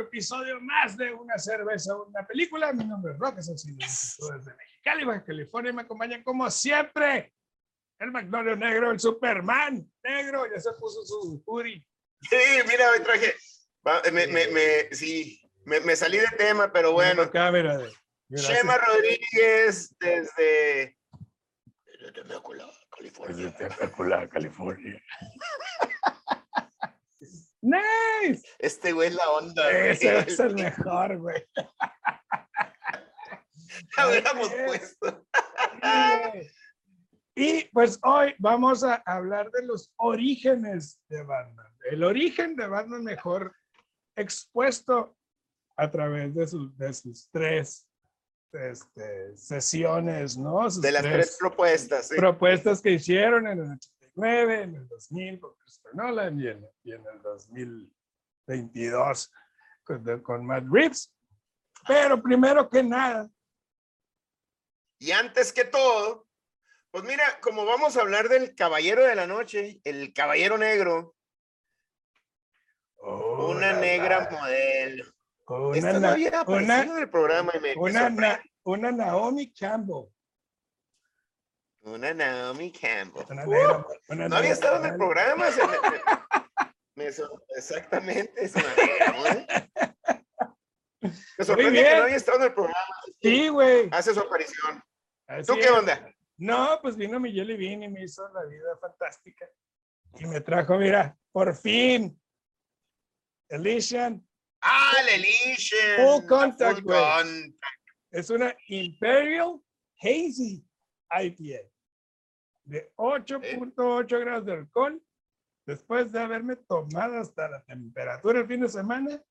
otro episodio más de Una cerveza, una película. Mi nombre es Roque, soy desde Mexicali, Baja California, me acompañan como siempre el Magnolia Negro, el Superman Negro, ya se puso su hoodie. Sí, mira, me traje, me, me, me, sí, me, me, salí de tema, pero bueno. Acá, mira, Shema Rodríguez desde... California. Desde California. Nice. Este güey es la onda. Ese es el mejor, güey. Hubiéramos puesto. Y pues hoy vamos a hablar de los orígenes de Batman. El origen de Batman mejor expuesto a través de, sus, de sus tres este, sesiones, ¿no? de las tres, propuestas. Propuestas que hicieron en el 89, en el 2000 con Christopher Nolan y en, y en el 2022 con, con Matt Reeves. Pero primero que nada. Y antes que todo, pues mira, como vamos a hablar del Caballero de la Noche, el Caballero Negro, oh, una negra modelo. Una, Esta no había una, en el programa y me, una, me na, una Naomi Campbell. Una Naomi Campbell. Una negra, una no había estado en el programa. se me- me- me exactamente, es una negra, ¿no? Me sorprende que no había estado en el programa. Sí, güey. Hace su aparición. Así ¿Tú qué es. onda? No, pues vino mi Jelly Bean y me hizo la vida fantástica. Y me trajo, mira, por fin, Elysian. Ah, la Elysian. Full contact, full güey. contact. Es una Imperial Hazy IPA de 8.8 grados de alcohol. Después de haberme tomado hasta la temperatura el fin de semana,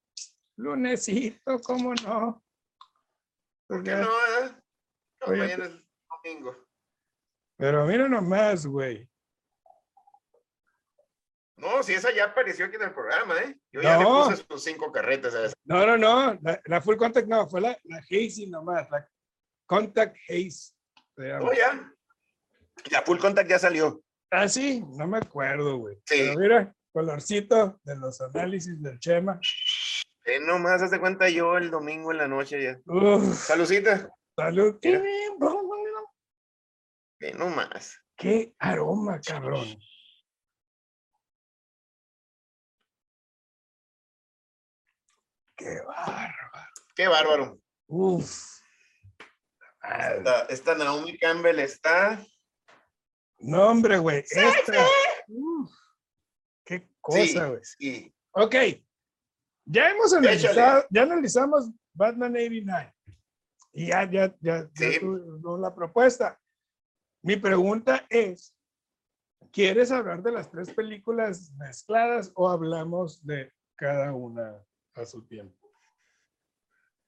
lunesito, ¿cómo no? ¿Por qué no? eh? No, mañana es domingo. Pero mira nomás, güey. No, si esa ya apareció aquí en el programa, ¿eh? Yo ya No. le puse sus cinco carretas a esa. No, no, no. La, la full contact no, fue la, la hazy nomás. La contact haze. llama. Oh, ya. Ya, full contact ya salió. Ah, sí, no me acuerdo, güey. Sí. Pero mira, colorcito de los análisis del Chema. Eh, nomás, hace cuenta yo el domingo en la noche ya. Uf, Salucita. salud. Mira. Eh, nomás. Qué aroma, cabrón. Qué bárbaro. Qué bárbaro. Uf. Esta, esta Naomi Campbell está. No, hombre, güey. Esta. Uf. Qué cosa, güey. sí. Ok. Ya hemos analizado, ya analizamos Batman 89. Y ya, ya, ya, ya Sí. tuvimos la propuesta. Mi pregunta es, ¿quieres hablar de las tres películas mezcladas o hablamos de cada una a su tiempo?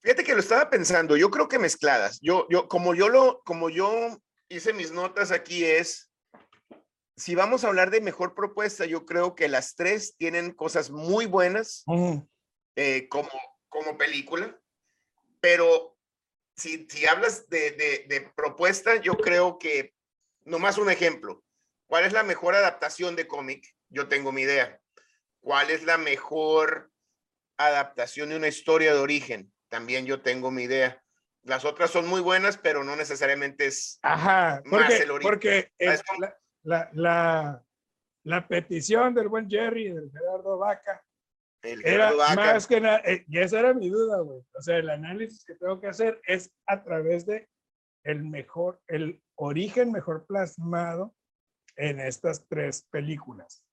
Fíjate que lo estaba pensando, yo creo que mezcladas. Yo, yo, como yo lo, como yo hice mis notas aquí es, si vamos a hablar de mejor propuesta, yo creo que las tres tienen cosas muy buenas Mm, eh, como, como película, pero si, si hablas de, de, de propuesta, yo creo que, nomás un ejemplo, ¿cuál es la mejor adaptación de cómic? Yo tengo mi idea. ¿Cuál es la mejor adaptación de una historia de origen? También yo tengo mi idea. Las otras son muy buenas, pero no necesariamente es... Ajá, Más el origen. porque la, la, la petición del buen Jerry, del Gerardo Vaca, El Era Gerardo Vaca. más que nada, eh, y esa era mi duda, güey. O sea, el análisis que tengo que hacer es a través de el mejor, el origen mejor plasmado en estas tres películas.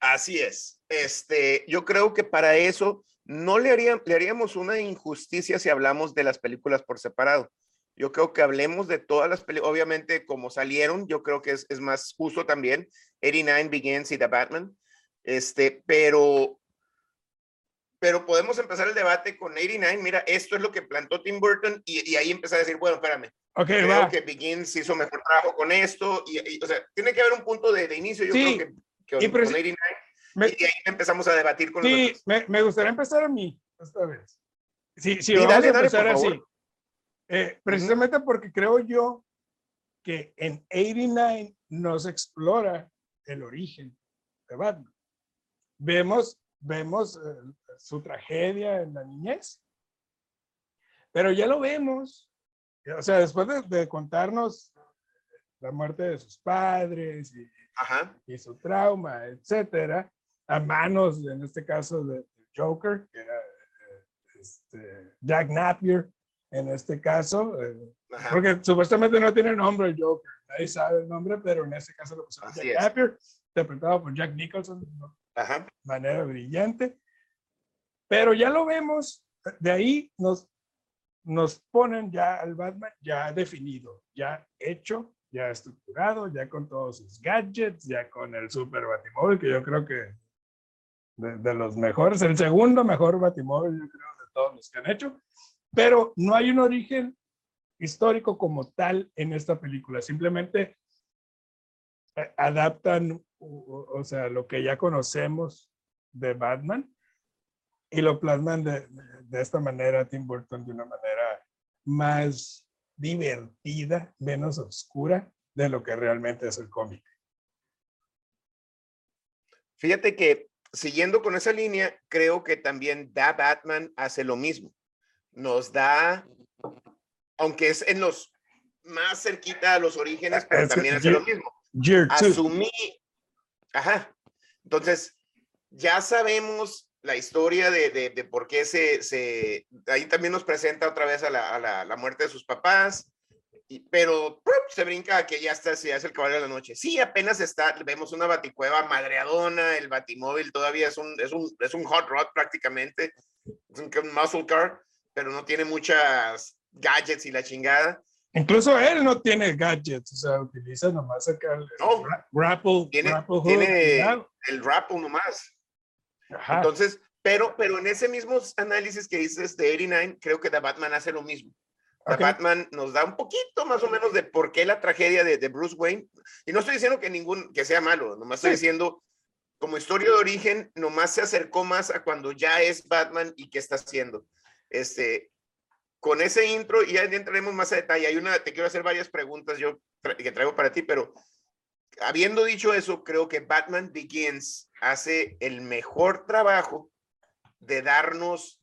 Así es. Este, yo creo que para eso no le, haría- le haríamos una injusticia si hablamos de las películas por separado. Yo creo que hablemos de todas las películas, obviamente como salieron, yo creo que es, es más justo también, 89 Begins y The Batman, este, pero, pero podemos empezar el debate con 89, mira, esto es lo que plantó Tim Burton y, y ahí empezar a decir, bueno, espérame, Ok, creo va. que Begins hizo mejor trabajo con esto, y, y, o sea, tiene que haber un punto de, de inicio, yo Sí, creo que, que y con preci- 89 Me- y ahí empezamos a debatir con los sí, me, me gustaría empezar a mí esta vez. Sí, sí, Sí, vamos dale, a dale, empezar por así. favor. Eh, precisamente porque creo yo que en 89 no se explora el origen de Batman. vemos, vemos eh, su tragedia en la niñez, pero ya lo vemos, o sea, después de, contarnos la muerte de sus padres y, y su trauma, etcétera, a manos, en este caso, de, Joker, que era eh, este, Jack Napier, en este caso, eh, porque supuestamente no tiene nombre el Joker, nadie sabe el nombre, pero en este caso lo pusieron Jack Napier, interpretado por Jack Nicholson de manera brillante. Pero ya lo vemos, de ahí nos, nos ponen ya al Batman ya definido, ya hecho, ya estructurado, ya con todos sus gadgets, ya con el super Batimóvil, que yo creo que de, los mejores, el segundo mejor Batimóvil, yo creo, de todos los que han hecho, pero no hay un origen histórico como tal en esta película, simplemente eh, adaptan, o, sea, lo que ya conocemos de Batman y lo plasman de, de esta manera Tim Burton de una manera más divertida, menos oscura de lo que realmente es el cómic. Fíjate que siguiendo con esa línea, creo que también Da Batman hace lo mismo. Nos da, aunque es en los más cerquita a los orígenes, pero también hace lo mismo. Asumí, ajá. Entonces, ya sabemos la historia de, de, por qué se, se, ahí también nos presenta otra vez a la, a la, la muerte de sus papás, pero se brinca que ya está, ya es el caballo de la noche. Sí, apenas está, vemos una baticueva madreadona, el batimóvil todavía es un, es un, es un hot rod prácticamente, es un, muscle car, pero no tiene muchas gadgets y la chingada. Incluso él no tiene gadgets, o sea, utiliza nomás acá el, grapple, tiene, tiene el grapple nomás. Entonces, pero, pero en ese mismo análisis que dices de 89, creo que The Batman hace lo mismo. Batman nos da un poquito más o menos de por qué la tragedia de, de Bruce Wayne. Y no estoy diciendo que ningún, que sea malo, nomás estoy diciendo como historia de origen, nomás se acercó más a cuando ya es Batman y qué está haciendo. Este, con ese intro, y ya entraremos más a detalle. Hay una, te quiero hacer varias preguntas yo que traigo para ti, pero habiendo dicho eso, creo que Batman Begins hace el mejor trabajo de darnos.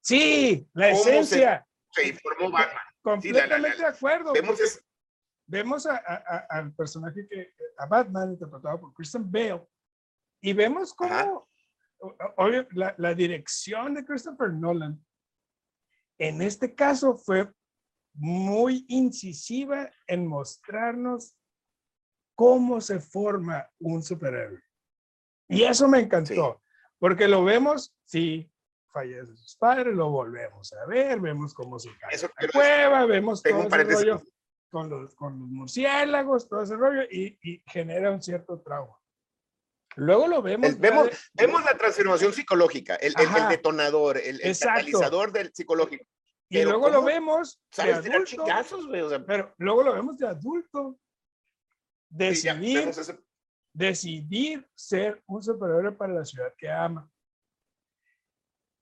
Sí, la esencia se informó Batman. Completamente de acuerdo. Vemos, vemos a, al personaje que, a Batman, interpretado por Christian Bale, y vemos cómo la, la, dirección de Christopher Nolan, en este caso fue muy incisiva en mostrarnos cómo se forma un superhéroe. Y eso me encantó, porque lo vemos, sí, fallece sus padres, lo volvemos a ver, vemos cómo se cae Eso, la cueva, vemos todo ese rollo con los, con los murciélagos, todo ese rollo, y, y genera un cierto trauma. Luego lo vemos. vemos, vemos la transformación psicológica, el, el, detonador, el, el catalizador del psicológico. Y luego lo vemos. De adulto, o sea, pero luego lo vemos de adulto. Decidir, decidir ser un superhéroe para la ciudad que ama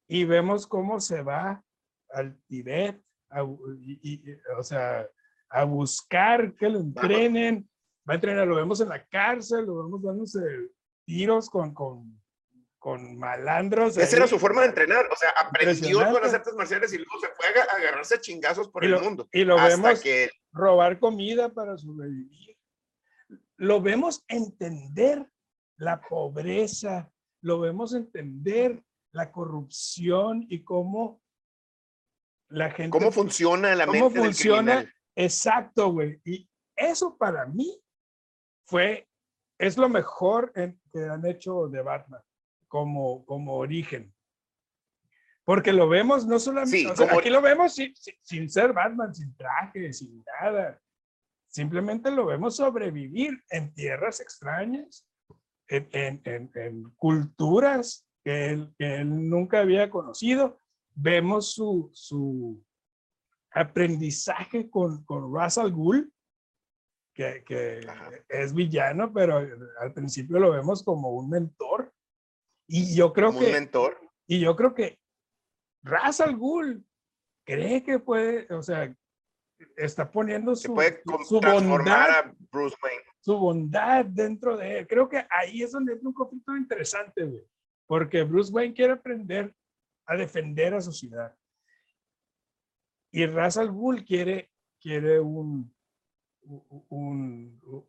y vemos cómo se va al Tibet, o sea, a buscar que lo entrenen, va a entrenar, lo vemos en la cárcel, lo vemos dándose tiros con, con, con malandros. Esa era su forma de entrenar, o sea, aprendió con las artes marciales y luego se fue a agarrarse chingazos por el mundo. Y lo vemos que... robar comida para sobrevivir. Lo vemos entender la pobreza, lo vemos entender la corrupción y cómo la gente... ¿Cómo funciona la cómo funciona? Exacto, güey. Y eso para mí fue, es lo mejor que han hecho de Batman como, como origen. Porque lo vemos no solamente, aquí lo vemos sin, sin, ser Batman, sin traje, sin nada. Simplemente lo vemos sobrevivir en tierras extrañas, en, en, en, en culturas que él, él nunca había conocido. Vemos su, su aprendizaje con, con Russell Gould, que, que es villano, pero al principio lo vemos como un mentor. Y yo creo que... Un mentor. Y yo creo que Russell Gould cree que puede, o sea, está poniendo su, puede su bondad, a Bruce Wayne. su bondad dentro de él. Creo que ahí es donde es un conflicto interesante, güey. Porque Bruce Wayne quiere aprender a defender a su ciudad. Y Ra's al Ghul quiere, quiere un, un, uh,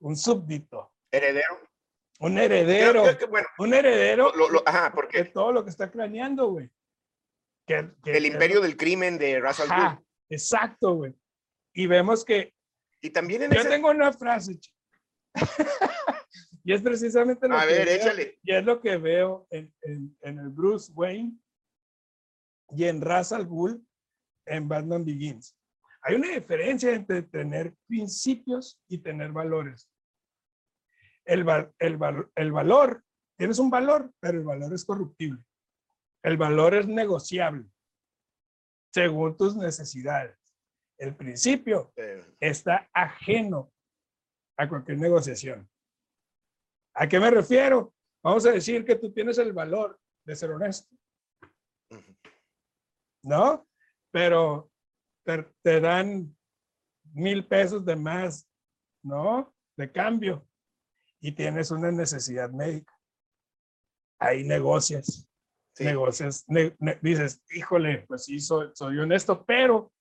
un súbdito. Heredero. Un heredero. Que, bueno, un heredero lo- lo- ajá, de porque todo lo que está craneando, güey. Que- que- el imperio del crimen de Ra's al Ghul. Exacto, güey. Y vemos que Y también en yo ese... tengo una frase, y es precisamente lo A que ver, veo- échale. y es lo que veo en, en- en el Bruce Wayne y en Ra's al Ghul en Batman Begins. Hay una diferencia entre tener principios y tener valores. El, va- el, val- el valor, tienes un valor, pero el valor es corruptible. El valor es negociable según tus necesidades. El principio está ajeno a cualquier negociación. ¿A qué me refiero? Vamos a decir que tú tienes el valor de ser honesto. ¿no? Pero te, te dan mil pesos de más, ¿no? De cambio y tienes una necesidad médica. Ahí negocias, Sí. negocias, ne- ne- dices, híjole, pues sí, soy, soy honesto, pero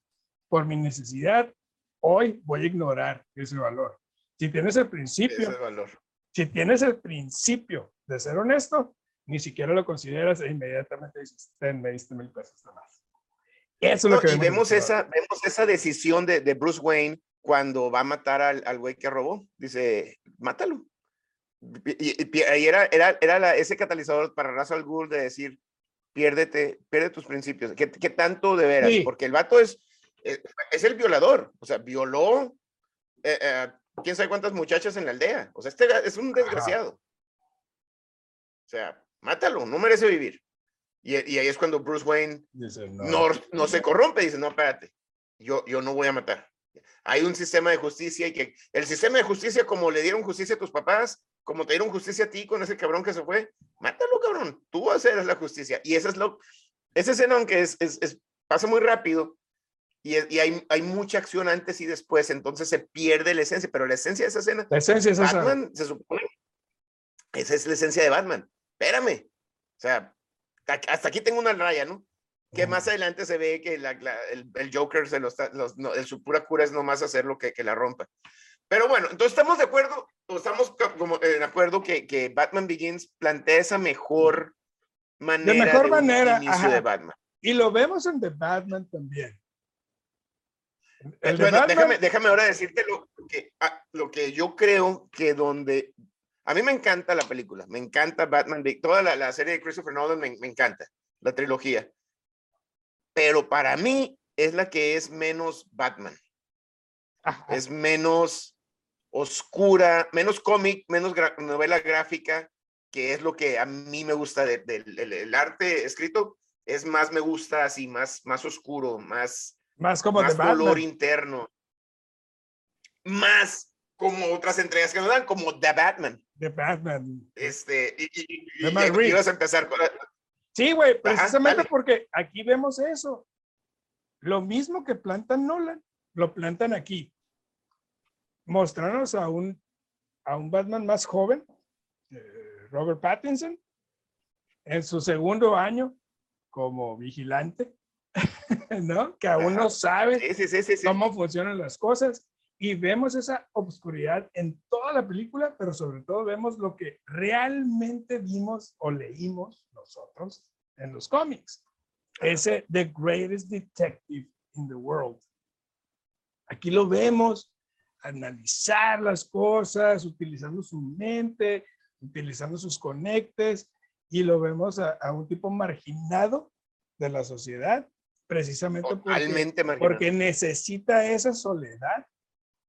por mi necesidad, hoy voy a ignorar ese valor. Si tienes el Ese principio, es valor. si tienes el principio de ser honesto, ni siquiera lo consideras e inmediatamente dices, ten, me diste mil pesos de más. Eso es No, lo que y vemos esa, vemos esa decisión de, de Bruce Wayne cuando va a matar al, al güey que robó. Dice, mátalo. Y, y- y ahí era, era, era la- ese catalizador para Ra's al Ghul de decir, piérdete, pierde tus principios. ¿Qué, qué tanto de veras? Sí. Porque el vato es, es, es el violador. O sea, violó eh, eh, quién sabe cuántas muchachas en la aldea. O sea, este es un desgraciado. O sea, mátalo, no merece vivir. Y, y ahí es cuando Bruce Wayne no, no se corrompe, dice, no, espérate, yo, yo no voy a matar. Hay un sistema de justicia y que el sistema de justicia, como le dieron justicia a tus papás, como te dieron justicia a ti con ese cabrón que se fue, mátalo, cabrón, tú haces la justicia. Y esa es lo, esa escena, aunque es, es, es- pasa muy rápido y, y hay, hay mucha acción antes y después, entonces se pierde la esencia, pero la esencia de esa escena, La esencia es esa. Batman, se supone, esa es la esencia de Batman. Espérame, o sea, hasta aquí tengo una raya, ¿no? que más adelante se ve que la- la- el, el Joker se lo está, los, no, el, su pura cura es nomás hacerlo que, que la rompa. Pero bueno, entonces estamos de acuerdo, o estamos co- como eh, de acuerdo que, que Batman Begins plantea esa mejor manera mejor un manera, inicio de Batman. Y lo vemos en The Batman también. El de Bueno, Batman- déjame, déjame ahora decirte lo que, ah, lo que yo creo que donde... A mí me encanta la película, me encanta Batman, toda la, la serie de Christopher Nolan me, me encanta, la trilogía. Pero para mí es la que es menos Batman. Ajá. es menos oscura, menos cómic, menos novela gráfica, que es lo que a mí me gusta de- del el- el arte escrito, es más me gusta así, más, más oscuro, más, más como más dolor Batman. interno, más como otras entregas que nos dan, como The Batman. The Batman. Este, y, y- y- De y- ibas a empezar con... Sí, güey, precisamente dale. porque aquí vemos eso. Lo mismo que plantan Nolan, lo plantan aquí. Mostrarnos a un, a un Batman más joven, eh, Robert Pattinson, en su segundo año como vigilante, ¿no? Que aún no Ajá. sabe Sí, sí, sí, sí, sí. cómo funcionan las cosas y vemos esa obscuridad en toda la película, pero sobre todo vemos lo que realmente vimos o leímos nosotros en los cómics. Ese The Greatest Detective in the World. Aquí lo vemos analizar las cosas, utilizando su mente, utilizando sus conectes, y lo vemos a, a un tipo marginado de la sociedad, precisamente porque- porque necesita esa soledad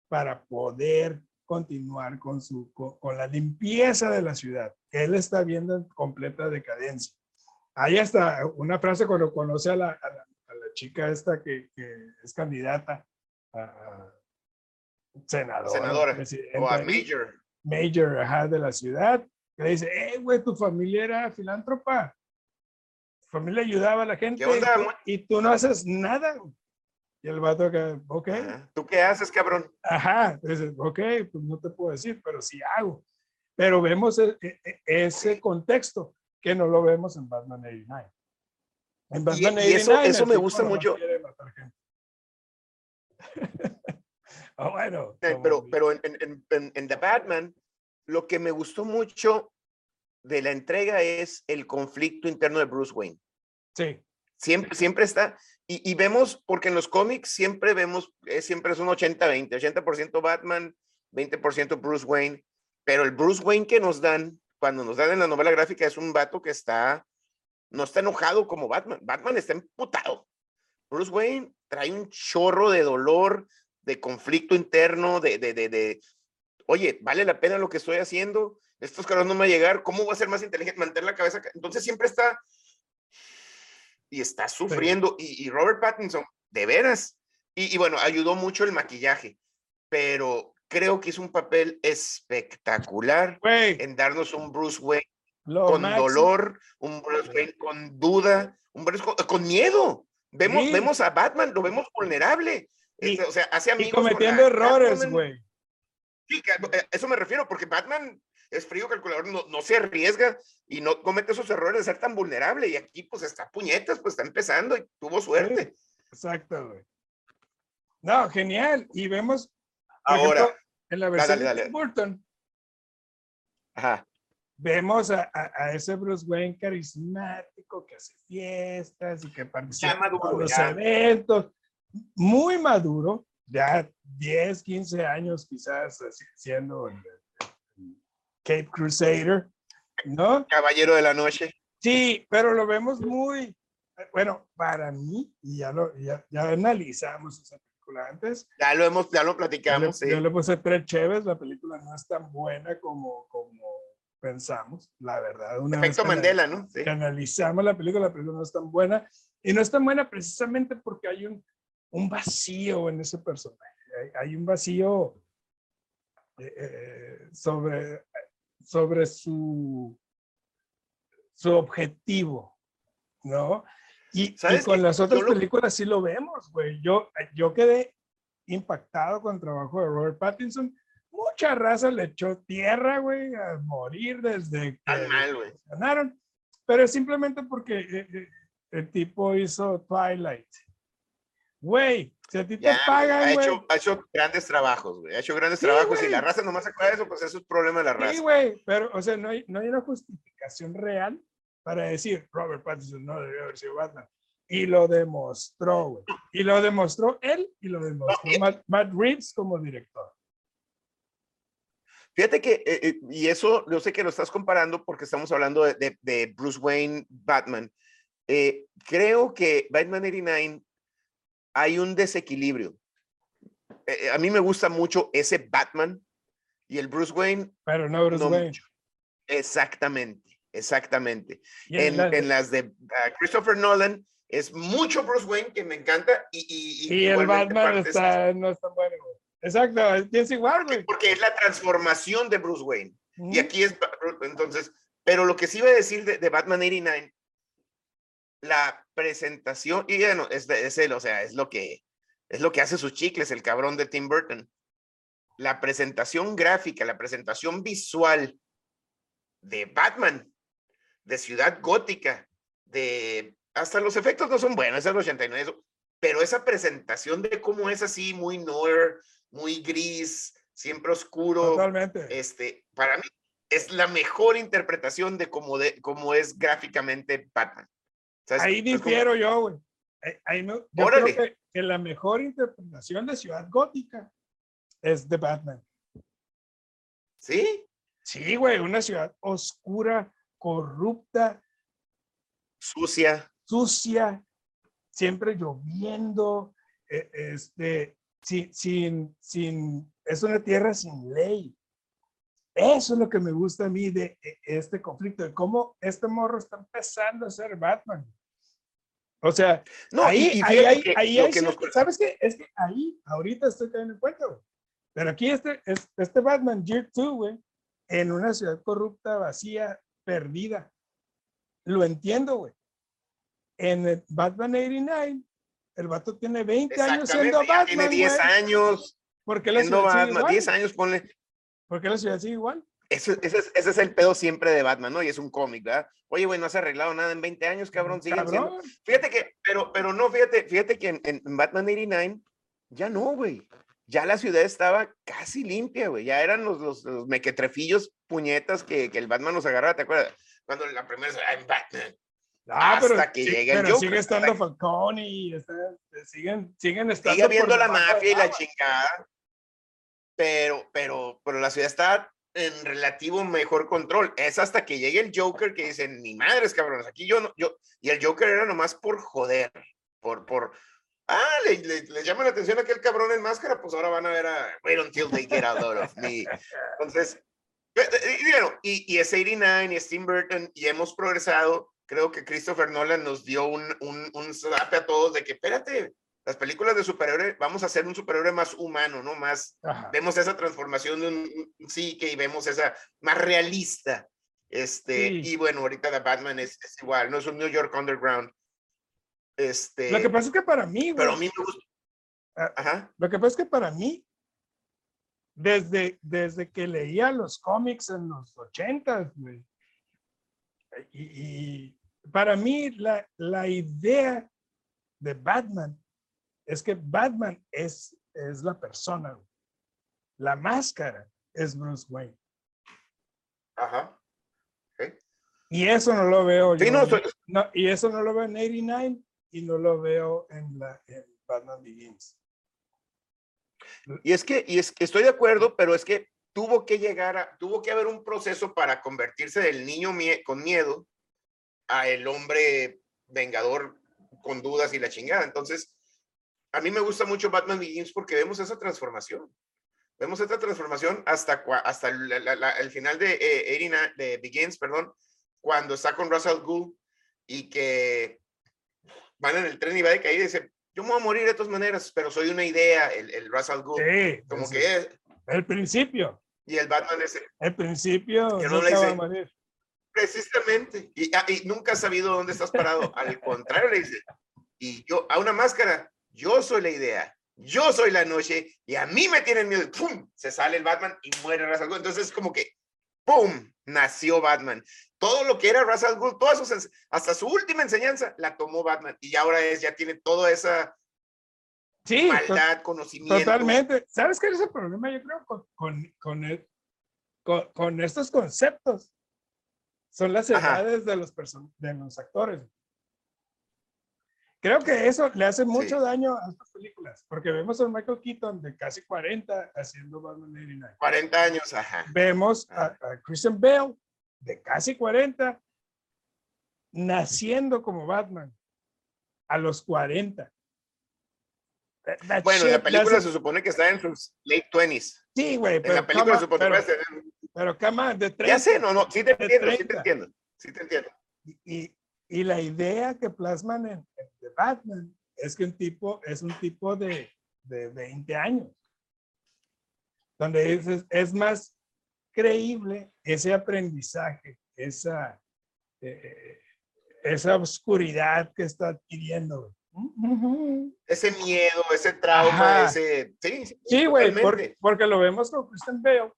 para poder continuar con, su, con, con la limpieza de la ciudad, él está viendo en completa decadencia. Hay hasta una frase cuando conoce a la, a la, a la chica esta que, que es candidata a, senadora, Senadora, o a Major. mayor ajá, de la ciudad, que le dice, eh, güey, tu familia era filántropa. Tu familia ayudaba a la gente y tú no haces nada. Y el vato que, ok. ¿Tú qué haces, cabrón? Ajá, dices, ok, pues no te puedo decir, pero sí hago. Pero vemos e, e, e, ese contexto que no lo vemos en Batman 89. En Batman y, 89, y eso, eso me gusta mucho. oh, bueno. Pero, pero en, en, en, The Batman, lo que me gustó mucho de la entrega es el conflicto interno de Bruce Wayne. Sí. Siempre, siempre está. Y, vemos, porque en los cómics siempre vemos, es, siempre es un 80-20, 80%, Batman, 20% Bruce Wayne. Pero el Bruce Wayne que nos dan, cuando nos dan en la novela gráfica, es un vato que está, no está enojado como Batman. Batman está emputado. Bruce Wayne trae un chorro de dolor, de conflicto interno, de, de, de, oye, vale la pena lo que estoy haciendo, estos caros no me van a llegar, ¿cómo voy a ser más inteligente? Mantener la cabeza. Entonces siempre está y está sufriendo. Y, Robert Pattinson, de veras. Y, y, bueno, ayudó mucho el maquillaje, pero creo que es un papel espectacular en darnos un Bruce Wayne con dolor, un Bruce Wayne con duda, un Bruce con, con miedo. Vemos, vemos a Batman, lo vemos vulnerable. Y, este, o sea, hace amigos. Y cometiendo errores, güey. Sí, eh, eso me refiero, porque Batman es frío calculador, no, no, se arriesga y no comete esos errores de ser tan vulnerable. Y aquí, pues, está puñetas, pues, está empezando y tuvo suerte. exacto, güey. No, genial. Y vemos, ahora, en la versión de Burton, Ajá. vemos a, a, ese Bruce Wayne carismático que hace fiestas y que participa en los eventos. Muy maduro, ya 10, 15 años quizás siendo Cape Crusader, ¿no? Caballero de la Noche. Sí, pero lo vemos muy, bueno, para mí, y ya, lo, ya, ya analizamos esa película antes. Ya lo hemos, ya lo platicamos, yo, sí. Yo le puse tres chéves, la película no es tan buena como, como pensamos, la verdad. Una Efecto Mandela, ¿no? Sí. Que analizamos la película, la película no es tan buena, y no es tan buena precisamente porque hay un, un vacío en ese personaje, hay, hay un vacío eh, eh sobre sobre su, su objetivo, ¿no? Y, con las otras películas sí lo vemos, güey. Yo, yo quedé impactado con el trabajo de Robert Pattinson. Mucha raza le echó tierra, güey, a morir desde que mal, ganaron. Pero es simplemente porque eh, eh, el tipo hizo Twilight. Güey, si a ti te pagan, ha hecho, ha hecho grandes trabajos, güey. Ha hecho grandes trabajos. Y la raza nomás se de eso, pues eso es problema de la raza. Sí, güey. Pero, o sea, no hay, no hay una justificación real para decir Robert Pattinson no debió haber sido Batman. Y lo demostró, güey. Y lo demostró él y lo demostró Matt, Reeves como director. Fíjate que, eh, eh, y eso yo sé que lo estás comparando porque estamos hablando de, de, Bruce Wayne, Batman. Eh, creo que Batman 89 hay un desequilibrio. Eh, eh, a mí me gusta mucho ese Batman y el Bruce Wayne. Pero no Bruce Wayne. Exactamente, exactamente. En, en, las de ah, Christopher Nolan es mucho Bruce Wayne que me encanta y, y, y el Batman está, no está bueno. Exacto, es igual, güey. Porque es la transformación de Bruce Wayne. Y aquí es, entonces, pero lo que sí iba a decir de, de Batman 89 la presentación, y bueno, es, es él, o sea, es lo que es lo que hace sus chicles, el cabrón de Tim Burton. La presentación gráfica, la presentación visual de Batman, de Ciudad Gótica, de hasta los efectos no son buenos, es el 89, pero esa presentación de cómo es así, muy noir, muy gris, siempre oscuro. Totalmente. Este, para mí es la mejor interpretación de cómo, de cómo es gráficamente Batman. Ahí difiero yo, güey. Ahí yo creo que, la mejor interpretación de Ciudad Gótica es de Batman. ¿Sí? Sí, güey, una ciudad oscura, corrupta. Sucia. Sucia, siempre lloviendo, e, este, sin, sin, sin, es una tierra sin ley. Eso es lo que me gusta a mí de e, este conflicto, de cómo este morro está empezando a ser Batman. O sea, no, ahí, ahí, ahí, ahí ¿sabes qué? Es que ahí, ahorita estoy cayendo en cuenta, güey. Pero aquí este, este Batman Year 2, güey, en una ciudad corrupta, vacía, perdida. Lo entiendo, güey. En Batman 89 el vato tiene 20 años siendo Batman. Tiene 10 años. ¿Por qué la ciudad Batman, sigue igual? 10 años, ponle. ¿Por qué la ciudad sigue igual? Ese, ese, es, ese, es, el pedo siempre de Batman, ¿no? Y es un cómic, ¿verdad? Oye, güey, no has arreglado nada en 20 años, cabrón. Siguen cabrón. siendo. Fíjate que, pero, pero no, fíjate, fíjate que en, en Batman 89 ya no, güey. Ya la ciudad estaba casi limpia, güey. Ya eran los, los, los mequetrefillos puñetas que, que, el Batman nos agarraba, ¿te acuerdas? Cuando la primera vez, I'm Batman. Ah, hasta pero, que sí, llega el pero Joker. sigue estando Falcone y está, siguen, siguen estando. Sigue viendo la mafia y la chingada. Pero, pero, pero la ciudad está en relativo mejor control. Es hasta que llegue el Joker que dicen, ni madres, cabrones, aquí yo no, yo, y el Joker era nomás por joder, por, por, ah, le, le, le llama la atención a aquel cabrón en máscara, pues ahora van a ver a, wait until they get load of me. Entonces, y, y, es 89 y es Tim Burton y hemos progresado. Creo que Christopher Nolan nos dio un, un, un a todos de que, espérate, las películas de superhéroe, vamos a hacer un superhéroe más humano, ¿no? Más, Ajá. vemos esa transformación de un, psique y vemos esa más realista. Este, Sí. y bueno, ahorita The Batman es, es igual, no es un New York Underground. Este, Lo que pasa es que para mí, güey, pero a mí me gusta. Ah. Ajá. lo que pasa es que para mí, desde, desde que leía los cómics en los ochentas, güey, y, y para mí la, la idea de Batman es que Batman es, es la persona, la máscara es Bruce Wayne. Ajá. Y eso no lo veo Sí, yo no, soy- no, y eso no lo veo en 89 y no lo veo en, la, en Batman Begins. Y es que, y es que estoy de acuerdo, pero es que tuvo que llegar a, tuvo que haber un proceso para convertirse del niño mie- con miedo a el hombre vengador con dudas y la chingada. Entonces, a mí me gusta mucho Batman Begins porque vemos esa transformación. Vemos esta transformación hasta, hasta la- la- la- el final de, eh, 89 de Begins, perdón, cuando está con Russell Gould y que van en el tren y va de caída y dice, yo me voy a morir de todas maneras, pero soy una idea, el, el Russell Gould. Sí, Como que es, el principio, y el Batman es el principio Que no le dice- morir. precisamente, y, ah, y nunca has sabido dónde estás parado. Al contrario, le dice, y yo, a una máscara, yo soy la idea, yo soy la noche, y a mí me tienen miedo. y ¡Pum! Se sale el Batman y muere Russell Gould. Entonces, es como que, ¡pum! Nació Batman. Todo lo que era Russell Gould, todas sus, hasta su última enseñanza, la tomó Batman. Y ahora es, ya tiene toda esa Sí, maldad, conocimiento. totalmente. ¿Sabes qué es el problema? Yo creo con, con, con, el- con- con estos conceptos. Son las Ajá. edades de los, de los actores. Creo que eso le hace mucho Sí. daño a estas películas, porque vemos a Michael Keaton de casi 40 haciendo Batman 89. 40 años, ajá. Vemos a, a Christian Bale de casi 40 naciendo como Batman a los 40. That- that Bueno, en la película se supone que está en sus late 20s. Sí, güey, En pero, la película se on, supone pero, que en- pero on, de 30. Ya sé, no, no, sí te entiendo, sí te 30. entiendo, sí te entiendo. Y, y la idea que plasman en, en Batman es que un tipo es un tipo de, de 20 años, donde es, es- es más creíble ese aprendizaje, esa, eh, esa oscuridad que está adquiriendo. güey. Ese miedo, ese trauma, Ajá. ese. Sí, sí, Sí, güey, por- totalmente. porque lo vemos con Kristen Bale,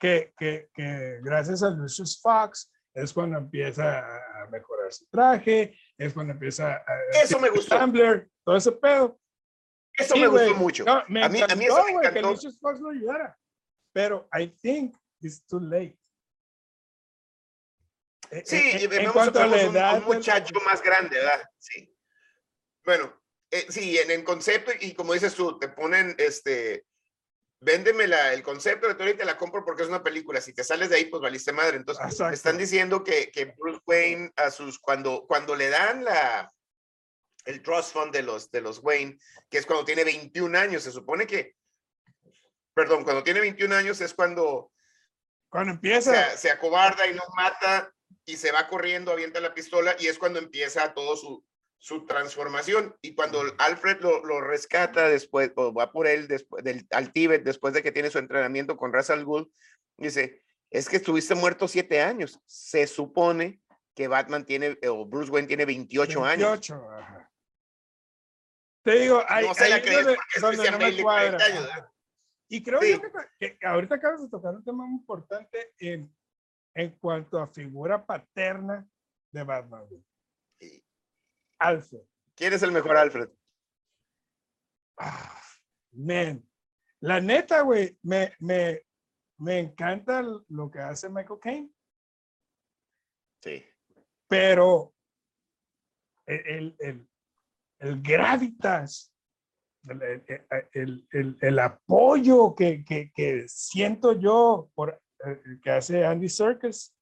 que, que, que gracias a Lucius Fox es cuando empieza a mejorar su traje, es cuando empieza a... Eso me gustó. Tumblr, todo ese pedo. Eso Sí, me güey. gustó mucho. No, me A mí- a mí encantó, eso me que encantó. Lucius Fox lo ayudara. Pero I think it's too late. Eh, Sí, eh, y en vemos cuanto a la un, edad un del- muchacho más grande, ¿verdad? Sí. Bueno, eh, sí, en el concepto, y como dices tú, te ponen este. Véndeme la, el concepto de te la compro porque es una película. Si te sales de ahí, pues valiste madre. Entonces, Exacto. están diciendo que, que Bruce Wayne, a sus, cuando, cuando le dan la, el trust fund de los, de los Wayne, que es cuando tiene 21 años, se supone que, perdón, cuando tiene 21 años es cuando Cuando se, empieza, se acobarda y no mata y se va corriendo, avienta la pistola y es cuando empieza todo su, su transformación. Y cuando Alfred lo, lo rescata después, o va por él después del, al Tíbet, después de que tiene su entrenamiento con Ra's al Ghul, dice, es que estuviste muerto siete años. Se supone que Batman tiene, o Bruce Wayne tiene 28, años. 28, ajá. Te digo, hay, no se la ahí crees donde- porque es donde Christian no me Bale de 40 cuadra. años, Ajá. Y creo Sí. yo que, que ahorita acabas de tocar un tema muy importante en, en cuanto a figura paterna de Batman. Alfred. ¿Quién es el mejor Alfred? Ah, man. La neta, güey, me, me, me encanta lo que hace Michael Caine, Sí. pero el, el, el, el gravitas, el, el- el- el- el apoyo que, que, que siento yo por eh, que hace Andy Serkis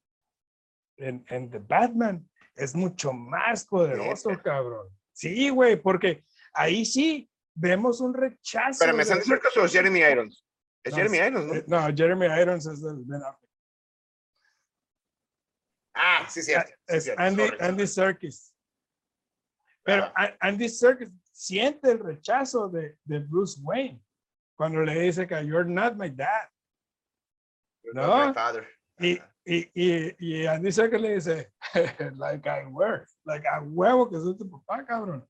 en, en The Batman es mucho más poderoso, cabrón. Sí, güey, porque ahí sí vemos un rechazo. Pero me están cerca o es Jeremy Irons. Es No, Jeremy Irons, ¿no? eh, No, Jeremy Irons es el Ben Affleck. Ah, sí, sí, es cierto, Andy, sorry. Andy Serkis. Pero Ajá. A- Andy Serkis siente el rechazo de, de Bruce Wayne cuando le dice que you're not my dad. You're no. not my father. Y. y, y, y Andy Serkis le dice, like I were, like a huevo que soy tu papá, cabrón.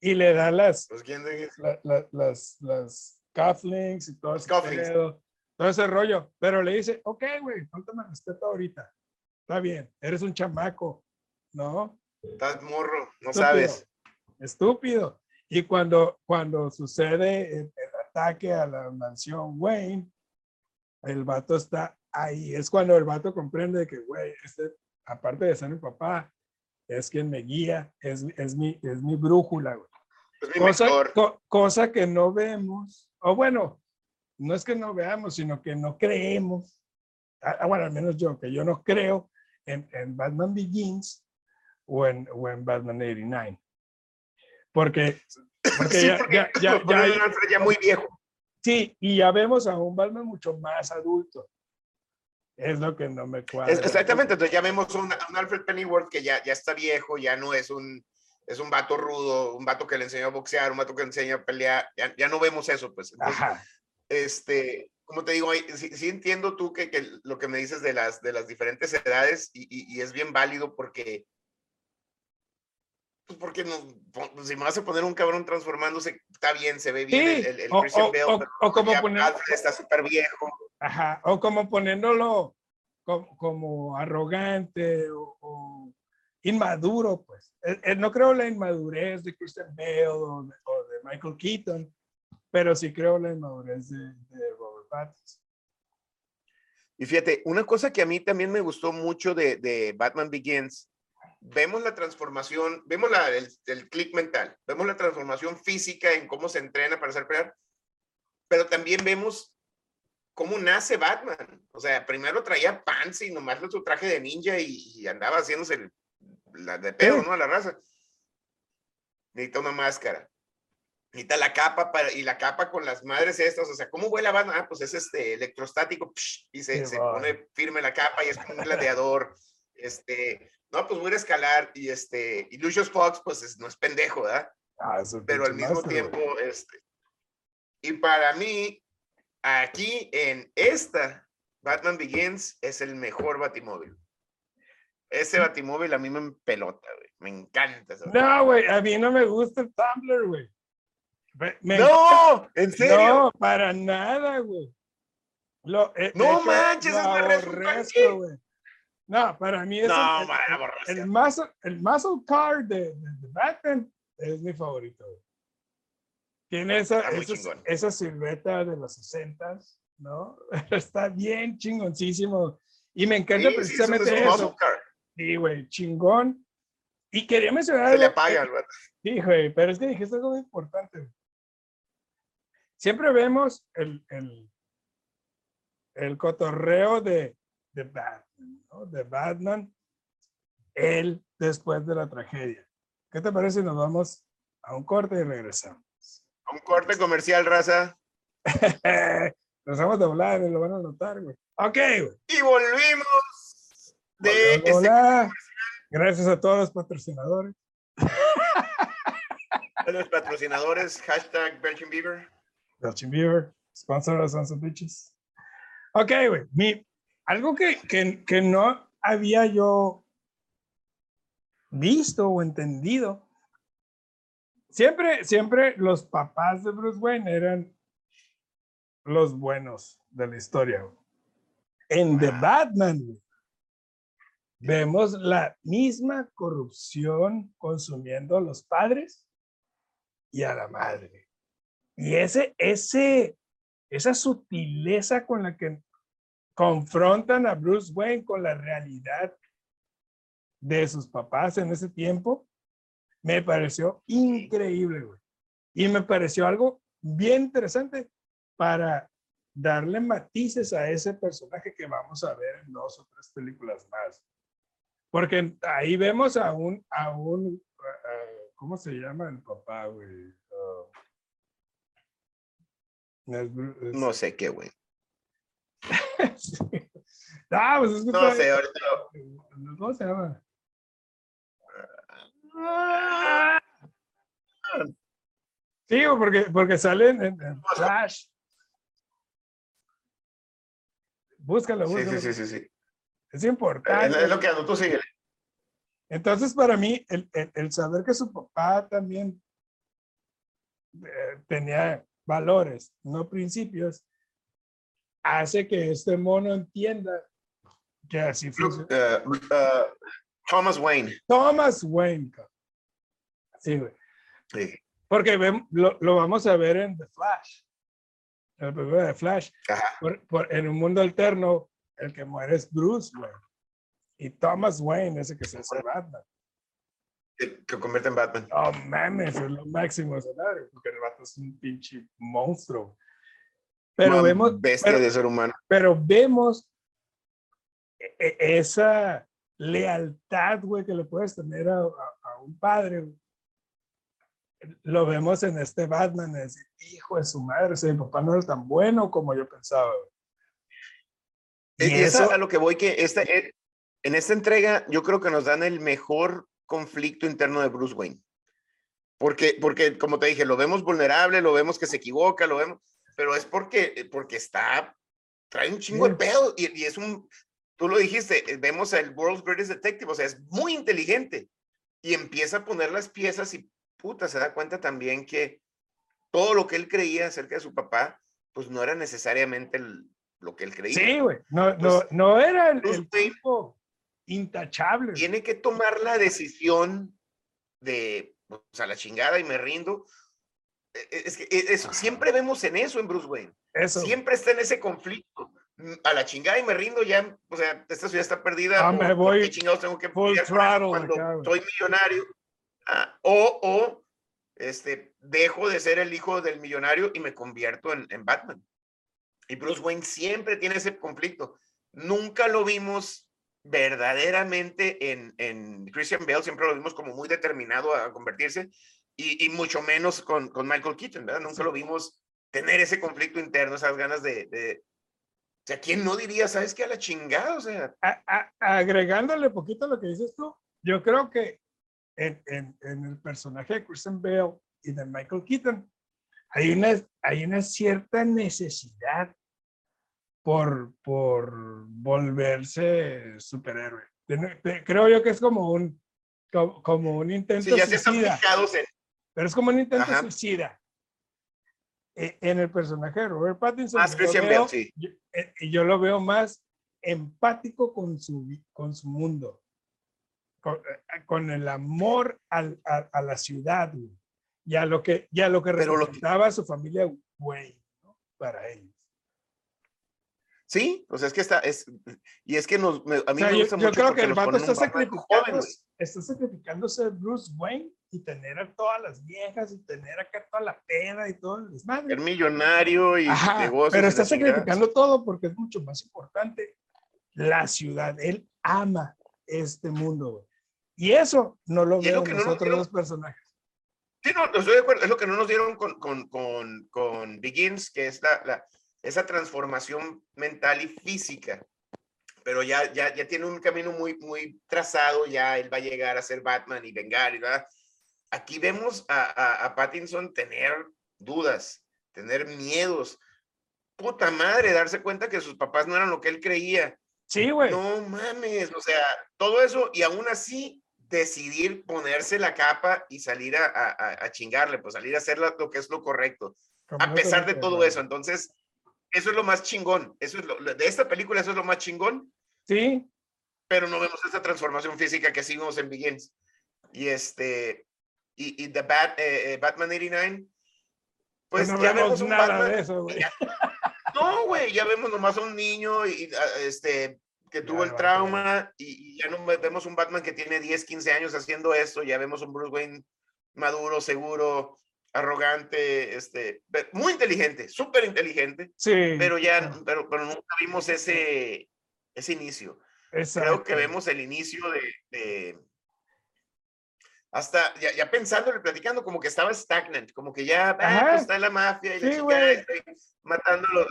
Y le da las, Pues, ¿quién de- la- la- las, las cufflinks y todo ese, pedo, todo ese rollo. Pero le dice, ok, güey, faltame respeto ahorita. Está bien, eres un chamaco, ¿no? Estás morro, no Estúpido, sabes. Estúpido. Y cuando, cuando sucede el, el ataque a la mansión Wayne, el vato está ahí. Es cuando el vato comprende que, güey, este, aparte de ser mi papá, es quien me guía, es, es, mi, es mi brújula, güey. Es mi Cosa, co- cosa que no vemos, o bueno, no es que no veamos, sino que no creemos. Ah, ah, bueno, al menos yo, que yo no creo en, en Batman Begins o en, o en Batman 89. Porque, porque Sí, ya, porque ya, ya, ya- ya muy viejo. sí, y ya vemos a un Batman mucho más adulto. Es lo que no me cuadra. Es- exactamente, entonces ya vemos un, un Alfred Pennyworth que ya, ya está viejo, ya no es un, es un vato rudo, un vato que le enseñó a boxear, un vato que le enseñó a pelear, ya, ya no vemos eso, pues. Entonces, Ajá. este, como te digo, sí, sí entiendo tú que, que lo que me dices de las, de las diferentes edades y, y- y es bien válido porque, pues porque no, po- si me vas a poner un cabrón transformándose, está bien, se ve bien Sí, el, el, el o- Christian o- Bale, o- como está súper viejo. Ajá, o como poniéndolo como, como arrogante o, inmaduro, pues. Eh, eh, no creo la inmadurez de Christian Bale o de, de Michael Keaton, pero sí creo la inmadurez de, de Robert Pattinson. Y fíjate, una cosa que a mí también me gustó mucho de, de Batman Begins, vemos la transformación, vemos la, el, el click mental, vemos la transformación física en cómo se entrena para ser pelear, pero también vemos cómo nace Batman. O sea, primero traía pants y nomás su traje de ninja y, y andaba haciéndose el- la de pedo. ¿no? A la raza. Necesita una máscara. Necesita la capa para, y la capa con las madres estas. O sea, ¿cómo vuela Batman? Ah, pues es este electrostático psh, y se, se pone firme la capa y es como un gladiador. Este, no, pues voy a ir a escalar y este, y Lucius Fox, pues es- no es pendejo, ¿verdad? Ah, es pero al mismo güey. tiempo, este. Y para mí, aquí en esta, Batman Begins es el mejor Batimóvil. Ese Batimóvil a mí me pelota, güey. Me encanta. ese. No, güey, a mí no me gusta el Tumblr, güey. Me- ¡No! ¿En serio? No, para nada, güey. Lo, eh, No hecho, manches, es más rezo un aborrezco, tanque. güey. No, para mí es No, el, man, el- el, muscle, el muscle car de, de, de Batman es mi favorito. güey. Tiene esa, esa, silueta de los 60 ¿no? Está bien chingoncísimo. Y me Sí, encanta sí, precisamente es un eso. car. Sí, güey, chingón. Y quería mencionar Se le apaga vato. Sí, güey, pero es que dijiste algo muy importante. güey. Siempre vemos el, el, el cotorreo de, de Batman, ¿no? De Batman, él después de la tragedia. ¿Qué te parece si nos vamos a un corte y regresamos? Un corte comercial, raza. nos vamos de volar lo van a notar, güey. Ok, güey. Y volvimos de a este. Gracias a todos los patrocinadores. de los patrocinadores, hashtag Belgian Beaver. Belching Beaver, sponsor of Sons of Bitches. Ok, güey. mi- Algo que, que, que no había yo visto o entendido siempre, siempre los papás de Bruce Wayne eran los buenos de la historia. En The Batman, vemos la misma corrupción consumiendo a los padres y a la madre. Y ese, ese, esa sutileza con la que confrontan a Bruce Wayne con la realidad de sus papás en ese tiempo, me pareció increíble, güey. Y me pareció algo bien interesante para darle matices a ese personaje que vamos a ver en dos o tres películas más. Porque ahí vemos a un, a un, ¿cómo se llama el papá, güey? Uh, no sé qué, güey. sí. Ah, pues es que no sé, ahorita. ¿Cómo se llama? Sí, porque, porque salen en, en Flash. Búscalo, búscalo. Sí, sí, sí, sí. Es importante. Es lo que tú sigue. Entonces, para mí, el, el, el, saber que su papá también eh, tenía valores, no principios, hace que este mono entienda que así funciona. Uh, uh, Thomas Wayne. Thomas Wayne. Sí, güey. Sí. Porque lo, lo, vamos a ver en The Flash. El bebé de Flash. Por, por, en un mundo alterno, el que muere es Bruce Wayne. Y Thomas Wayne es el que se hace Batman. Que convierte en Batman. Oh, mames, es lo máximo escenario, porque el Batman es un pinche monstruo. Pero Una vemos. Bestia pero, de ser humano. Pero vemos esa lealtad, güey, que le puedes tener a, a, a un padre. Güey. Lo vemos en este Batman, es hijo de su madre, o mi papá no era tan bueno como yo pensaba. Güey. Y, y eso a lo que voy que esta, en esta entrega yo creo que nos dan el mejor conflicto interno de Bruce Wayne. Porque, porque, como te dije, lo vemos vulnerable, lo vemos que se equivoca, lo vemos, pero es porque, porque está, trae un chingo de pedo y, y, es un, tú lo dijiste, vemos al World's Greatest Detective, o sea, es muy inteligente y empieza a poner las piezas y puta, se da cuenta también que todo lo que él creía acerca de su papá, pues no era necesariamente el, lo que él creía. Sí, güey, no, Pues, no, no era el, el tipo intachable. tiene que tomar la decisión de, o sea, la chingada y me rindo. E- e- Es que e- eso, siempre vemos en eso en Bruce Wayne. Eso. Siempre está en ese conflicto. Mm, A la chingada y me rindo ya, o sea, esta ciudad está perdida. Ah, ¿por- me voy qué chingados tengo que full throttle cuando güey. soy millonario? Ah, o, o, este, dejo de ser el hijo del millonario y me convierto en, en Batman. Y Bruce Wayne siempre tiene ese conflicto. Nunca lo vimos verdaderamente en, en Christian Bale, siempre lo vimos como muy determinado a convertirse y, y mucho menos con, con Michael Keaton, ¿verdad? Nunca lo vimos tener ese conflicto interno, esas ganas de, de... O sea, ¿quién no diría, sabes qué, a la chingada? O sea, A- a- agregándole poquito a lo que dices tú, yo creo que en, en, en el personaje de Christian Bale y de Michael Keaton hay una, hay una cierta necesidad por, por volverse superhéroe. Creo yo que es como un, como, como un intento si ya se están suicida, fijados en... pero es como un intento Ajá. suicida. E- En el personaje de Robert Pattinson, Más yo Christian veo- Bale, sí. yo, eh, yo lo veo más empático con su, con su mundo, con, eh, con el amor al- a, a la ciudad güey, y a lo que, y a lo que Pero lo que- representaba su familia güey, ¿no? para ellos. Sí, o sea, es que está... Es, y es que nos, me- a O mí sea, me yo, gusta yo mucho creo porque que el vato está sacrificando, está sacrificando ser Bruce Wayne y tener a todas las viejas y tener acá toda la pena y todo el desmadre. Ser millonario y Ajá, negocios. pero está sacrificando todo porque es mucho más importante la ciudad. Él ama este mundo. güey. Y eso no lo no nos nosotros dieron- los personajes. Sí, no, estoy de acuerdo. Es lo que no nos dieron con, con, con, con Begins, que es la, la- esa transformación mental y física. Pero ya, ya, ya tiene un camino muy, muy trazado. Ya él va a llegar a ser Batman y vengar. ¿verdad? Aquí vemos a, a, a Pattinson tener dudas, tener miedos. Puta madre, darse cuenta que sus papás no eran lo que él creía. Sí, güey. No mames, o sea, todo eso y aún así decidir ponerse la capa y salir a, a, a chingarle, pues salir a hacer lo que es lo correcto, a pesar de todo eso. Entonces, eso es lo más chingón. Eso es lo, de esta película, eso es lo más chingón. Sí. Pero no vemos esa transformación física que sí vimos en Begins. Y este, y, y The Bat, eh, eh, Batman 89, pues, no ya vemos, nada de eso, güey. no, güey, ya vemos nomás a un niño y, ah, este, que tuvo el trauma y, ya no vemos un Batman que tiene 10, 15 años haciendo esto, ya vemos un Bruce Wayne maduro, seguro, arrogante, este, muy inteligente, súper inteligente, sí. pero ya, pero, pero nunca vimos ese, ese inicio. Creo que vemos el inicio de, hasta ya, ya pensándole, platicando, como que estaba stagnant, como que ya ah, pues está la mafia y la matándolo.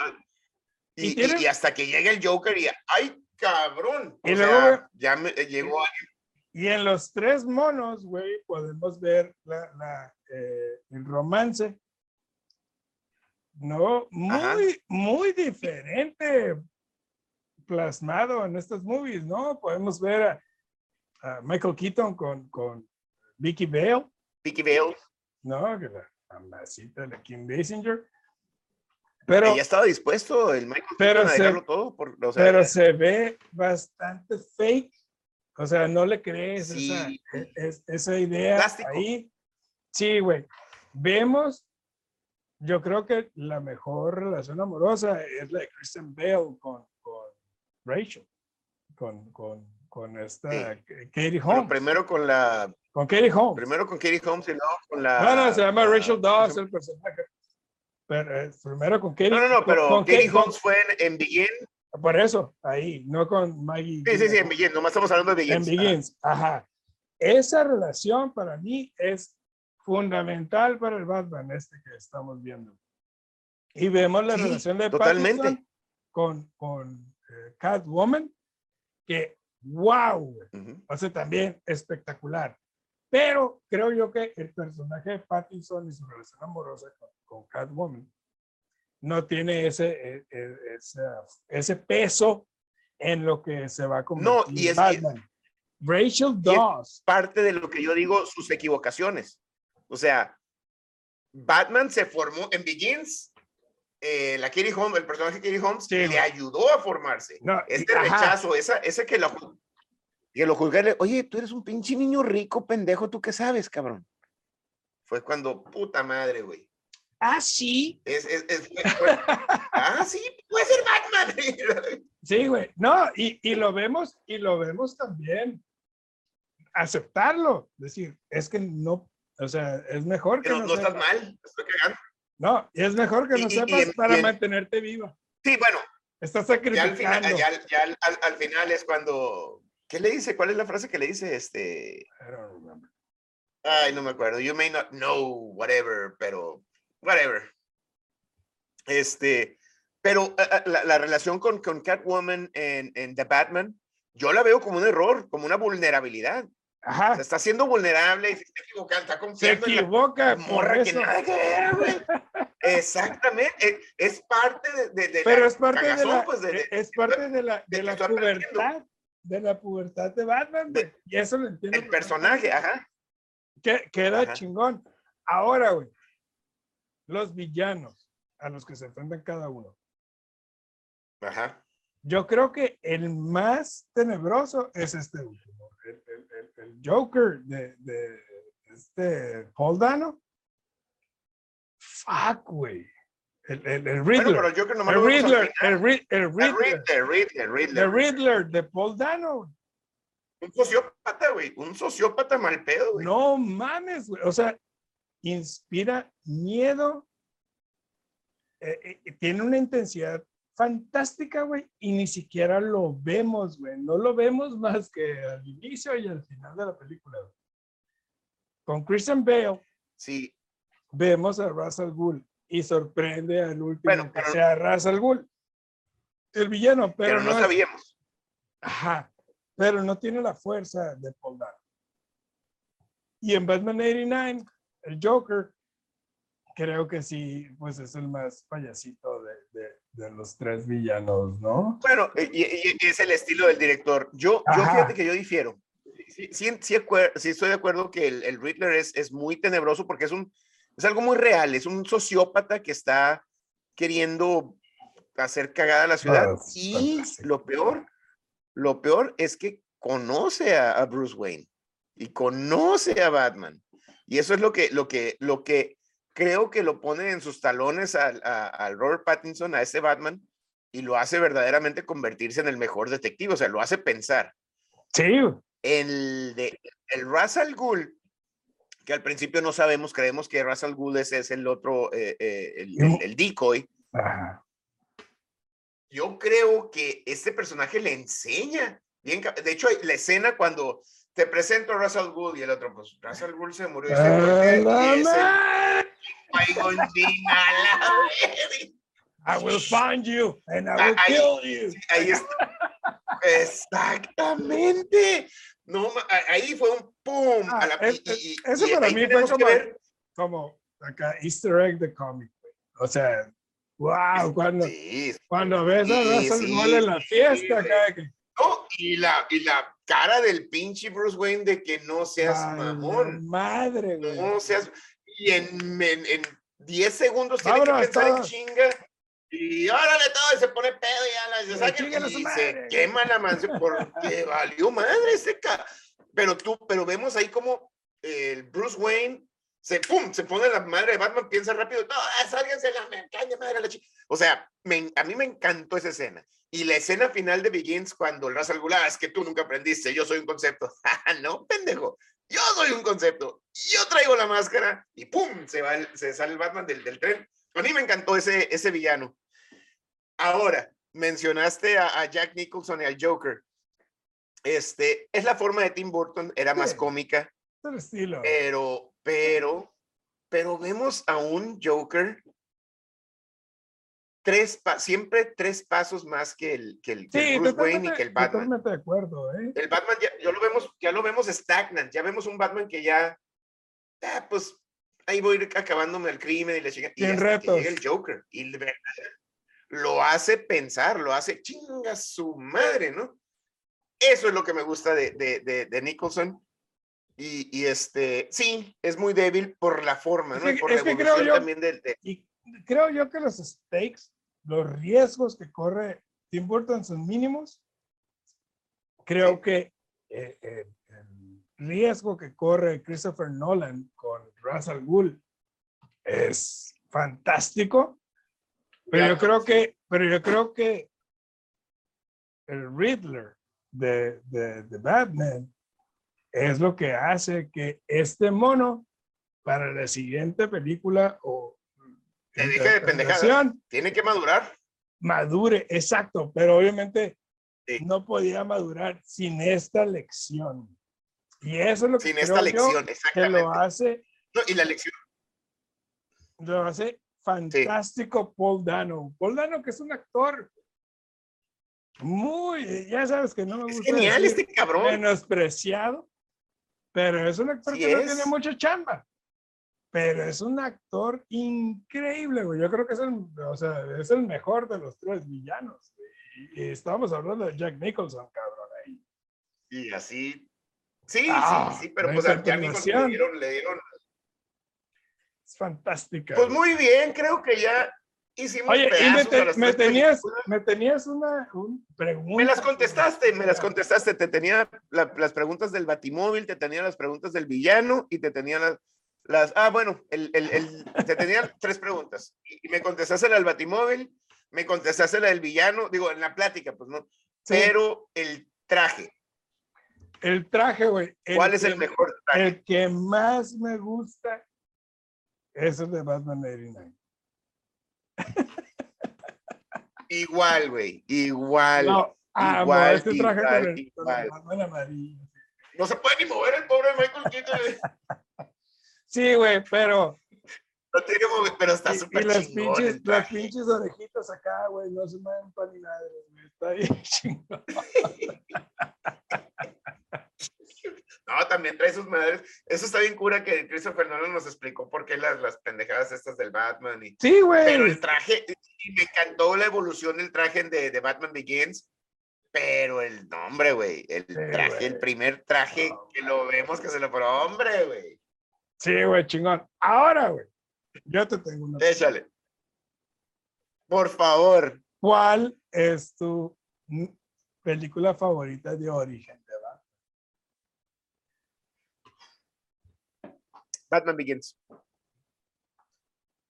Y, y, hasta que llega el Joker y ¡ay, cabrón! Y luego ya me, llegó alguien. Y en los tres monos, güey, podemos ver la, la eh, el romance. No, muy, muy diferente plasmado en estos movies, ¿no? Podemos ver a, a Michael Keaton con, con Vicky Vale. Vicky Vale. No, que la mamacita de Kim Basinger. Pero, ya estaba dispuesto el Michael pero a dejarlo todo. Por, o sea, pero se ve bastante fake. O sea, no le crees esa, e, esa, idea Plástico. ahí. Sí, güey. Vemos, yo creo que la mejor relación amorosa es la de Kristen Bale con, con Rachel, con, con, con esta Katie Holmes. primero con la con Katie Holmes. Primero con Katie Holmes y luego con la. No, no, se llama Rachel Dawes el personaje. Pero, eh, primero con Katie. No, no, no, pero con, Katie, Holmes fue en, Begin. Por eso, ahí, no con Maggie. Sí, sí, sí, en Begin, nomás estamos hablando de Begins. En Begins, ajá. Esa relación para mí es fundamental para el Batman este que estamos viendo. Y vemos la relación de totalmente. Pattinson con, con eh, Catwoman, que wow, o sea, también espectacular. Pero creo yo que el personaje de Pattinson y su relación amorosa con, Catwoman no tiene ese, e, e, ese, ese, peso en lo que se va a convertir no, y es, Batman. Rachel Dawes. parte de lo que yo digo, sus equivocaciones. O sea, Batman se formó en Begins. Eh, la Katie Holmes, el personaje de Katie Holmes, le ayudó a formarse. No, este rechazo, esa, ese que lo, que lo juzgarle, oye, tú eres un pinche niño rico, pendejo, ¿tú qué sabes, cabrón? Fue cuando, puta madre, güey. Ah, sí. Es, es, es ah, sí, puede ser Batman. sí, güey. No, y, y, lo vemos, y lo vemos también. Aceptarlo. Decir, es que no, o sea, es mejor que no, no estás mal, estoy cagando. No, es mejor que no sepas para mantenerte viva. Sí, bueno. Estás sacrificando. Ya al final, ya, ya al, al, final es cuando ¿Qué le dice? ¿Cuál es la frase que le dice? Este. Ay, no me acuerdo. You may not know whatever, pero whatever. Este, pero la, la relación con, con Catwoman en, en, The Batman, yo la veo como un error, como una vulnerabilidad. Ajá. Se está haciendo vulnerable y se está equivocando, está confiando Se equivoca, en la morra que nada que ver, güey. Exactamente, es, parte de, de, Pero es parte de la, pues, es parte de la, de la pubertad de la pubertad de Batman, y eso lo entiendo. El personaje, ajá. Que, era chingón. Ahora, güey, los villanos a los que se enfrentan cada uno. Ajá. Yo creo que el más tenebroso es este último, el, el, Joker de, de, este Paul Dano. Fuck, güey. El, el, el Riddler. Bueno, pero no el, Riddler el, Riddler. El Riddler. Riddler, El Riddler de Paul Dano. Un sociópata, güey. Un sociópata mal pedo, güey. No mames, güey. O sea, inspira miedo. Eh, eh, tiene una intensidad fantástica, güey. Y ni siquiera lo vemos, güey. No lo vemos más que al inicio y al final de la película. Con Christian Bale. Sí. Vemos a Russell Gould y sorprende al último que sea Ra's al Ghul. El villano, pero, no, sabíamos. Ajá, pero no tiene la fuerza de Paul Y en Batman 89, el Joker, creo que sí, pues es el más payasito de, de, los tres villanos, ¿no? Bueno, y, es el estilo del director. Yo, yo fíjate que yo difiero. Sí, sí, sí, estoy de acuerdo que el, el Riddler es, es muy tenebroso porque es un, es algo muy real, es un sociópata que está queriendo hacer cagada a la ciudad. Ah, y lo peor, lo peor es que conoce a, Bruce Wayne y conoce a Batman. Y eso es lo que, lo que, lo que creo que lo pone en sus talones al, a, Robert Pattinson, a ese Batman, y lo hace verdaderamente convertirse en el mejor detective, o sea, lo hace pensar. Sí. El de el Russell Gould, que al principio no sabemos, creemos que Russell Gould es, es el otro, eh, eh, el, el, decoy. Yo creo que este personaje le enseña. Bien, de hecho, la escena cuando te presento a Russell Gould y el otro, pues Russell Gould se murió. I will find you and I will kill you. Ahí está. Exactamente. No, ahí fue un pum. Ah, eso para mí fue como, como acá Easter egg de cómic. O sea, wow, cuando, cuando ves a Russell sí, en la fiesta acá. No, y la, y la cara del pinche Bruce Wayne de que no seas mamón. Madre, güey. No seas. Y en, en, 10 segundos tiene que pensar en chinga. Y órale todo, y se pone pedo y ya la, se, saca, y se quema la mansión porque valió madre ese ca... Pero tú, pero vemos ahí como el Bruce Wayne se, pum, se pone la madre de Batman, piensa rápido, no, sálganse la caña, madre la chica. O sea, me, a mí me encantó esa escena. Y la escena final de Begins, cuando el Ra's al ah, es que tú nunca aprendiste, yo soy un concepto. no, pendejo, yo soy un concepto. Yo traigo la máscara y pum, se, va se sale el Batman del, del tren. A mí me encantó ese, ese villano. Ahora, mencionaste a, Jack Nicholson y al Joker. Este, es la forma de Tim Burton, era más cómica. El estilo. Pero, pero, pero vemos a un Joker tres siempre tres pasos más que el, que el, Bruce Wayne y que el Batman. Totalmente de acuerdo, ¿eh? El Batman ya, lo vemos, ya lo vemos stagnant, ya vemos un Batman que ya, ah, pues ahí voy acabándome el crimen y le llega, y llega el Joker. Y lo hace pensar, lo hace chinga su madre, ¿no? Eso es lo que me gusta de, de, de, Nicholson. Y, y, este, sí, es muy débil por la forma, ¿no? y por la evolución también del... Y creo yo que los stakes, los riesgos que corre Tim Burton son mínimos. Creo que eh, eh, el riesgo que corre Christopher Nolan con Russell Gould es fantástico. Pero yo creo que, pero yo creo que el Riddler de, de, de Batman es lo que hace que este mono para la siguiente película o te dije de pendejada. Tiene que madurar. Madure, exacto, pero obviamente no podía madurar sin esta lección. Y eso es lo que sin esta lección, que lo hace. y la lección. Lo hace fantástico Paul Dano. Paul Dano, que es un actor muy, ya sabes que no me gusta. Es genial este cabrón. Menospreciado, pero es un actor que no tiene mucha chamba. Pero es un actor increíble, güey. Yo creo que es el, o sea, es el mejor de los tres villanos. Y, estábamos hablando de Jack Nicholson, cabrón, ahí. Y así. Sí, sí, ah, sí, pero pues a Jack Nicholson le dieron, le dieron es fantástica. Pues muy bien, creo que ya hicimos Oye, y me, tenías, me tenías una pregunta. Me las contestaste, me las contestaste. Te tenía las preguntas del batimóvil, te tenía las preguntas del villano y te tenía las... las ah, bueno, el, el, el, te tenía tres preguntas. Y me contestaste la del batimóvil, me contestaste la del villano, digo, en la plática, pues no. Pero el traje. El traje, güey. ¿Cuál es el mejor traje? El que más me gusta es de Batman 89. Igual, güey. Igual. No, igual, este traje igual, con, el, igual. Batman amarillo. No se puede ni mover el pobre Michael Keaton. sí, güey, pero. No tiene mover, pero está súper chingón. Y las pinches, las pinches orejitas acá, güey, no se mueven para ni nada, güey. Está bien chingón. No, también trae sus madres. Eso está bien cura que Christopher Nolan nos explicó por qué las, las pendejadas estas del Batman. Y, sí, güey. Pero el traje, y me encantó la evolución del traje de, de Batman Begins. Pero el nombre, güey, el Sí, traje, el primer traje No, que lo vemos que se lo pone, hombre, güey. Sí, güey, chingón. Ahora, güey, yo te tengo una. Échale. Por favor. ¿Cuál es tu película favorita de origen? ¿verdad? Batman Begins.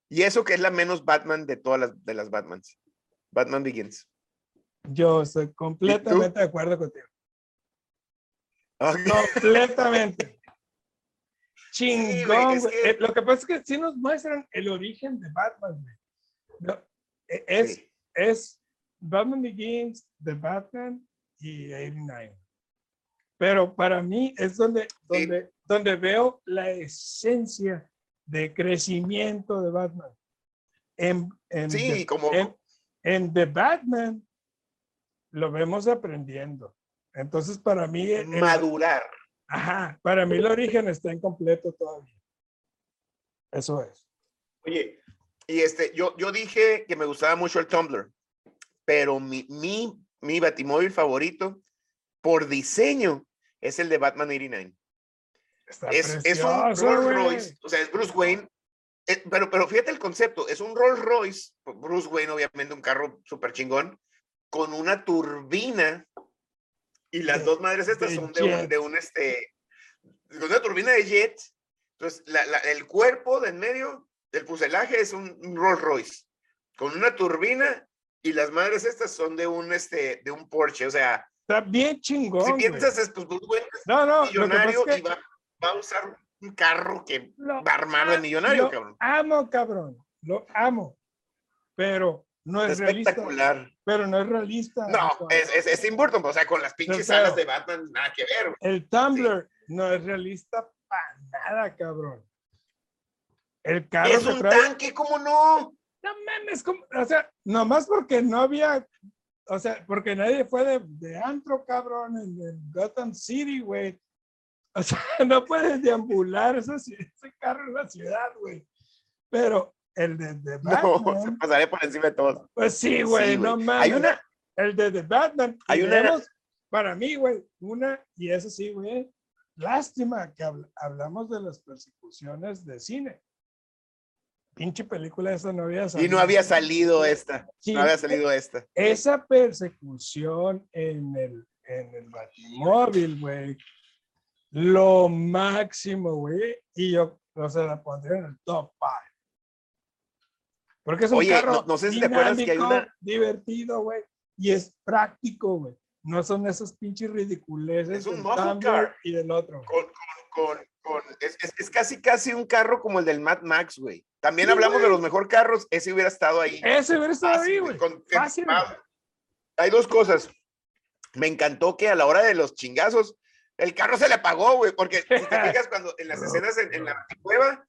Y eso que es la menos Batman de todas las de las Batmans. Batman Begins. Yo estoy completamente de acuerdo contigo. Completamente. Sí, güey, Chingón, es que- Eh, Lo que pasa es que sí nos muestran el origen de Batman, güey. No, eh, Es, Sí. es Batman Begins, The Batman y 89. Pero para mí es donde, Sí. donde, donde veo la esencia de crecimiento de Batman. En, en Sí, The- como en, en The Batman lo vemos aprendiendo. Entonces, para mí, el- madurar. Ajá, para mí el origen está incompleto todavía. Eso es. Oye, y este, yo, yo dije que me gustaba mucho el Tumblr, pero mi, mi, mi batimóvil favorito por diseño es el de Batman 89. Está Es, es un Rolls. Royce, o sea, es Bruce Wayne, eh, pero, pero fíjate el concepto, es un Rolls Royce, Bruce Wayne obviamente un carro súper chingón, con una turbina y las De- dos madres estas de son de un, de un, este, con una turbina de jet, entonces la- la- el cuerpo de en medio del fuselaje es un, un Rolls Royce, con una turbina y las madres estas son de un, este, de un Porsche, o sea, Está bien chingón. si güey. piensas es pues Bruce Wayne es no, no, lo que millonario es que y va, va a usar un carro que lo va armado de millonario, lo cabrón. Amo, cabrón. Lo amo. Pero no es realista. Espectacular. Pero no es realista. No, es, es, es Tim Burton, o sea, con las pinches Pero- alas de Batman, nada que ver. El Tumblr no es realista para nada, cabrón. El carro Es un trae. tanque, ¿cómo no? No mames, ¿cómo? o sea, nomás porque no había, o sea, porque nadie fue de, de antro, cabrón, en, en Gotham City, güey. O sea, no puedes deambular ese, ese carro en la ciudad, güey. Pero el de, de No, Batman, pasaré por encima de todos. pues sí, güey, Sí, no mames. Hay una, El de The Batman. Hay una- vemos, para mí, güey, una, y eso sí, güey, lástima que habl- hablamos de las persecuciones de cine. Pinche película esa no había y no había salido esta, Sí, no había salido esta. esa persecución en el, en el Batimóvil, güey, lo máximo, güey, y yo, o sea, la pondría en el top 5. Porque es un Oye, carro no- no sé si te acuerdas que hay dinámico, una- divertido, güey, y es práctico, güey. No son esos pinches ridiculeces Es un muscle car. y del otro. Con, con, con, es, es- es casi, casi un carro como el del Mad Max, güey. También Sí, hablamos de güey. los mejor carros, ese hubiera estado ahí. Ese hubiera estado Fácil, ahí, güey, Fácil, Hay dos cosas. Me encantó que a la hora de los chingazos, el carro se le apagó, güey, porque si te fijas cuando en las escenas en, en la cueva,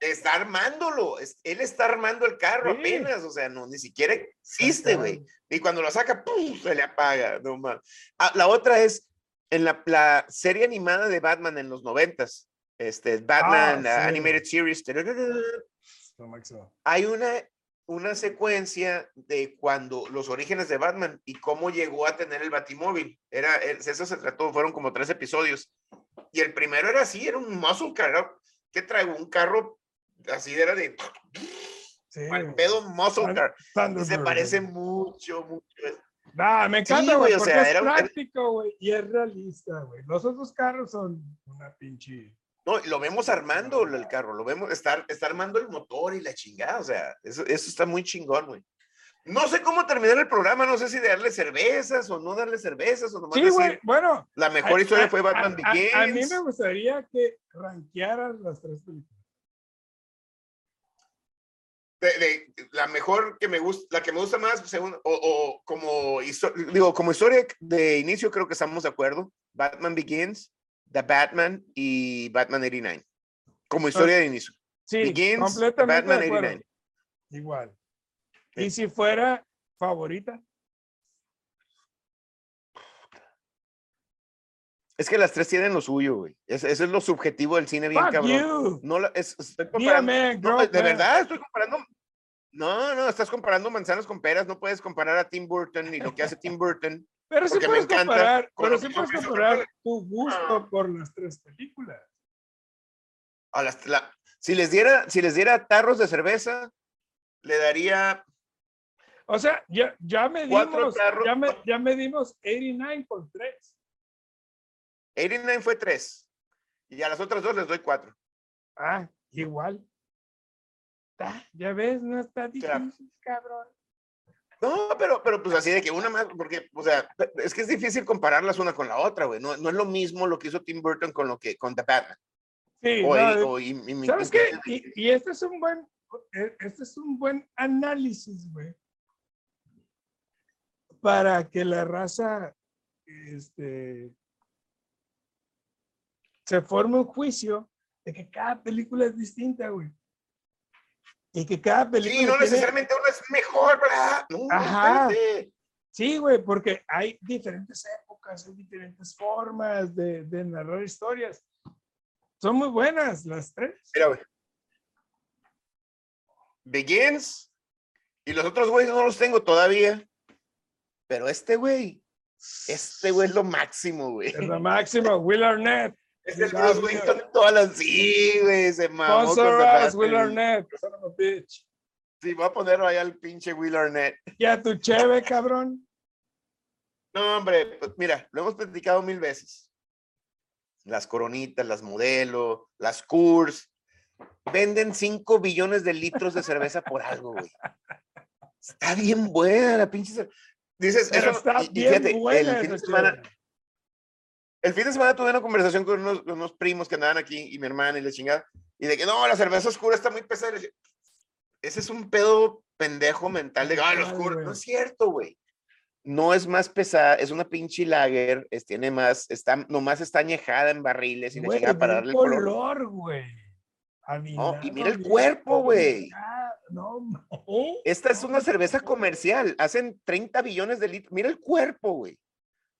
está armándolo, él está armando el carro Sí. apenas, o sea, no, ni siquiera existe, güey. Y cuando lo saca, ¡pum! se le apaga, no mames. Ah, la otra es en la, la serie animada de Batman en los noventas, este, Batman Ah, sí. Animated Series, hay una, una secuencia de cuando los orígenes de Batman y cómo llegó a tener el Batimóvil. Era, es- eso se trató, fueron como tres episodios. Y el primero era así, era un muscle car, que traigo un carro así, era de Sí, al pedo muscle car. Y se parece mucho, mucho. Nah, me encanta, Sí, güey, o sea, es práctico, güey, y es realista, güey. Los otros carros son una pinche... No, lo vemos armando el carro, lo vemos, está, está armando el motor y la chingada, o sea, eso, eso está muy chingón, güey. No sé cómo terminar el programa, no sé si darle cervezas o no darle cervezas o nomás Sí, güey, bueno. la mejor a- historia a- fue Batman a- Begins. A, mí me gustaría que rankearas las tres películas. De, de- la mejor que me gusta, la que me gusta más, según, o, o como, digo, como historia de inicio creo que estamos de acuerdo. Batman Begins, The Batman y Batman 89. Como historia de inicio. Sí, Begins, completamente Batman de acuerdo. 89. Igual. Sí. Y si fuera favorita, Es que las tres tienen lo suyo, güey. Es- Eso es lo subjetivo del cine bien fuck cabrón. you. No, es- estoy comparando. man, no, grow de man. verdad, estoy comparando. No, no, estás comparando manzanas con peras. No puedes comparar a Tim Burton y lo que hace Tim Burton Pero sí puedes comparar, con pero sí puedes comparar tu gusto por las tres películas. A las- la- si les diera, si les diera tarros de cerveza, le daría O sea, ya, ya medimos, tarros. ya, me, ya medimos 89 por 3. 89 fue 3. Y a las otras dos les doy 4. Ah, igual. Ah, ya ves, no está difícil, cabrón. No, pero, pero pues así de que una más, porque, o sea, es que es difícil compararlas una con la otra, güey. No, no es lo mismo lo que hizo Tim Burton con lo que con The Batman. Sí, O, no, o- y- y- y- ¿Sabes qué? Y, y este es un buen, e- este es un buen análisis, güey. Para que la raza, este, se forme un juicio de que cada película es distinta, güey. Y que cada película Sí, no tiene- necesariamente una es mejor, ¿verdad? No, Ajá. espérate. Sí, güey, porque hay diferentes épocas, hay diferentes formas de, de narrar historias. Son muy buenas las tres. Mira, güey. Begins. Y los otros güeyes no los tengo todavía. Pero este güey, este güey es lo máximo, güey. Es la máxima, Will Arnett. Es el Bruce mío. Wayne con todas las. Sí, güey, se mamó. Sponsor. Will Arnett. Sí, voy a ponerlo ahí al pinche Will Arnett. Ya tu cheve, cabrón. No, hombre, pues mira, lo hemos platicado mil veces. Las coronitas, las modelo, las Coors, venden 5 billones de litros de cerveza por algo, güey. Está bien buena la pinche cerveza. Dices, Pero eso, está y- bien fíjate, buena el fin, de semana. El fin de semana tuve una conversación con unos, unos primos que andaban aquí y mi hermana y la chingada, y de que no, la cerveza oscura está muy pesada. Le Ese es un pedo pendejo mental de, ah, oscura. güey. No es cierto, güey. No es más pesada, es una pinche lager, es, tiene más, está, nomás está añejada en barriles y Güey, chingada para darle el color. color, güey. Avinado, y mira el cuerpo, güey. No, no. Esta es una cerveza comercial, hacen 30 billones de litros. Mira el cuerpo, güey.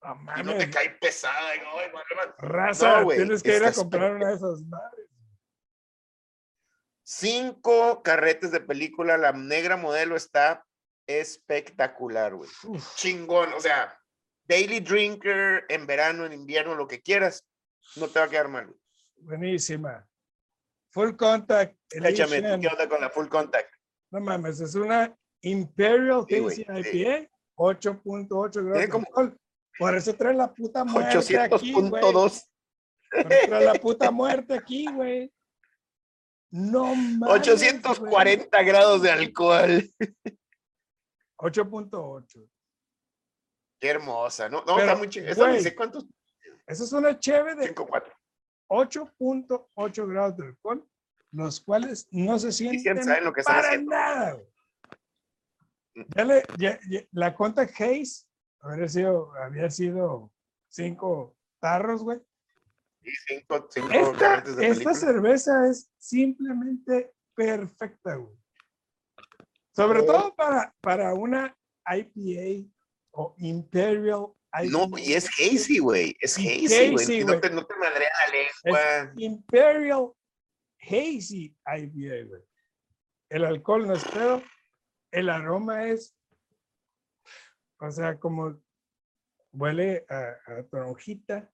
No Y no te cae pesada. madre. Raza, No, güey, tienes que ir a comprar una de esas madres. Cinco carretes de película, la negra modelo está espectacular, güey. Chingón, o sea, daily drinker, en verano, en invierno, lo que quieras, no te va a quedar mal. güey. buenísima. Full contact. Échame, ¿tú edition. ¿qué onda con la full contact? No mames, es una Imperial Sí, sí. IPA, 8.8 grados Tiene como. Por eso trae la puta muerte aquí, güey. 800.2. Por eso trae la puta muerte aquí, güey. No mames. 840 grados de alcohol. 8.8. Qué hermosa, ¿no? No, Pero, está muy chingada. Güey, sé cuántos. Esa es una cheve de 5-4. 8.8 grados de alcohol, los cuales no se sí sienten saben lo que para haciendo. nada. güey. Ya le- ya- ya- la Contact Haze habría sido, había sido cinco tarros, güey. Sí, cinco, cinco Esta, de esta cerveza es simplemente perfecta, güey. Sobre Oh. todo para, para una IPA o Imperial IPA. No, y es hazy, güey. Es Y hazy, güey. y no te, no te madrea la lengua. Imperial Hazy IPA, güey. El alcohol no es pedo, el aroma es, o sea, como huele a, a toronjita,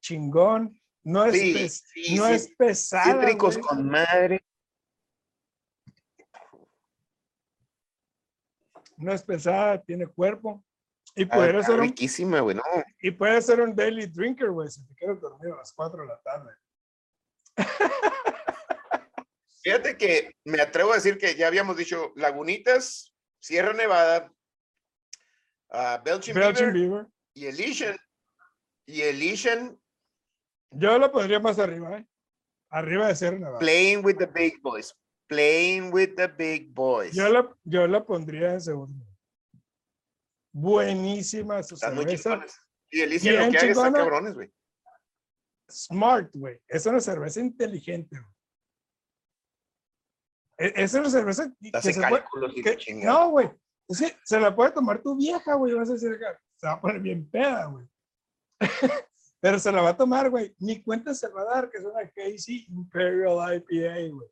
chingón, no es, Sí, pes- sí, no sí. es pesada. Cítricos güey. con madre. No es pesada, tiene cuerpo. Y Ah, puede, ser un, riquísima, güey. No, y puede ser un daily drinker, güey, si te quieres dormir a las 4 de la tarde. Fíjate que me atrevo a decir que ya habíamos dicho Lagunitas, Sierra Nevada, ah, Belgian, Belgian Beaver Beaver. y Elysian. Y Elysian Yo lo pondría más arriba, ¿eh? Arriba de Sierra Nevada. playing with the big boys. Playing with the big boys. Yo la, yo la pondría en segundo. Buenísima su Están cerveza. Y Elysian Bien lo que está cabrones, güey. Smart, güey. Es una cerveza inteligente, güey. E- Es una cerveza que se puede- que- no, güey. Es que se la puede tomar tu vieja, güey. Vas a decir se va a poner bien peda, güey. Pero se la va a tomar, güey. Ni cuenta se va a dar que es una Casey Imperial IPA, güey.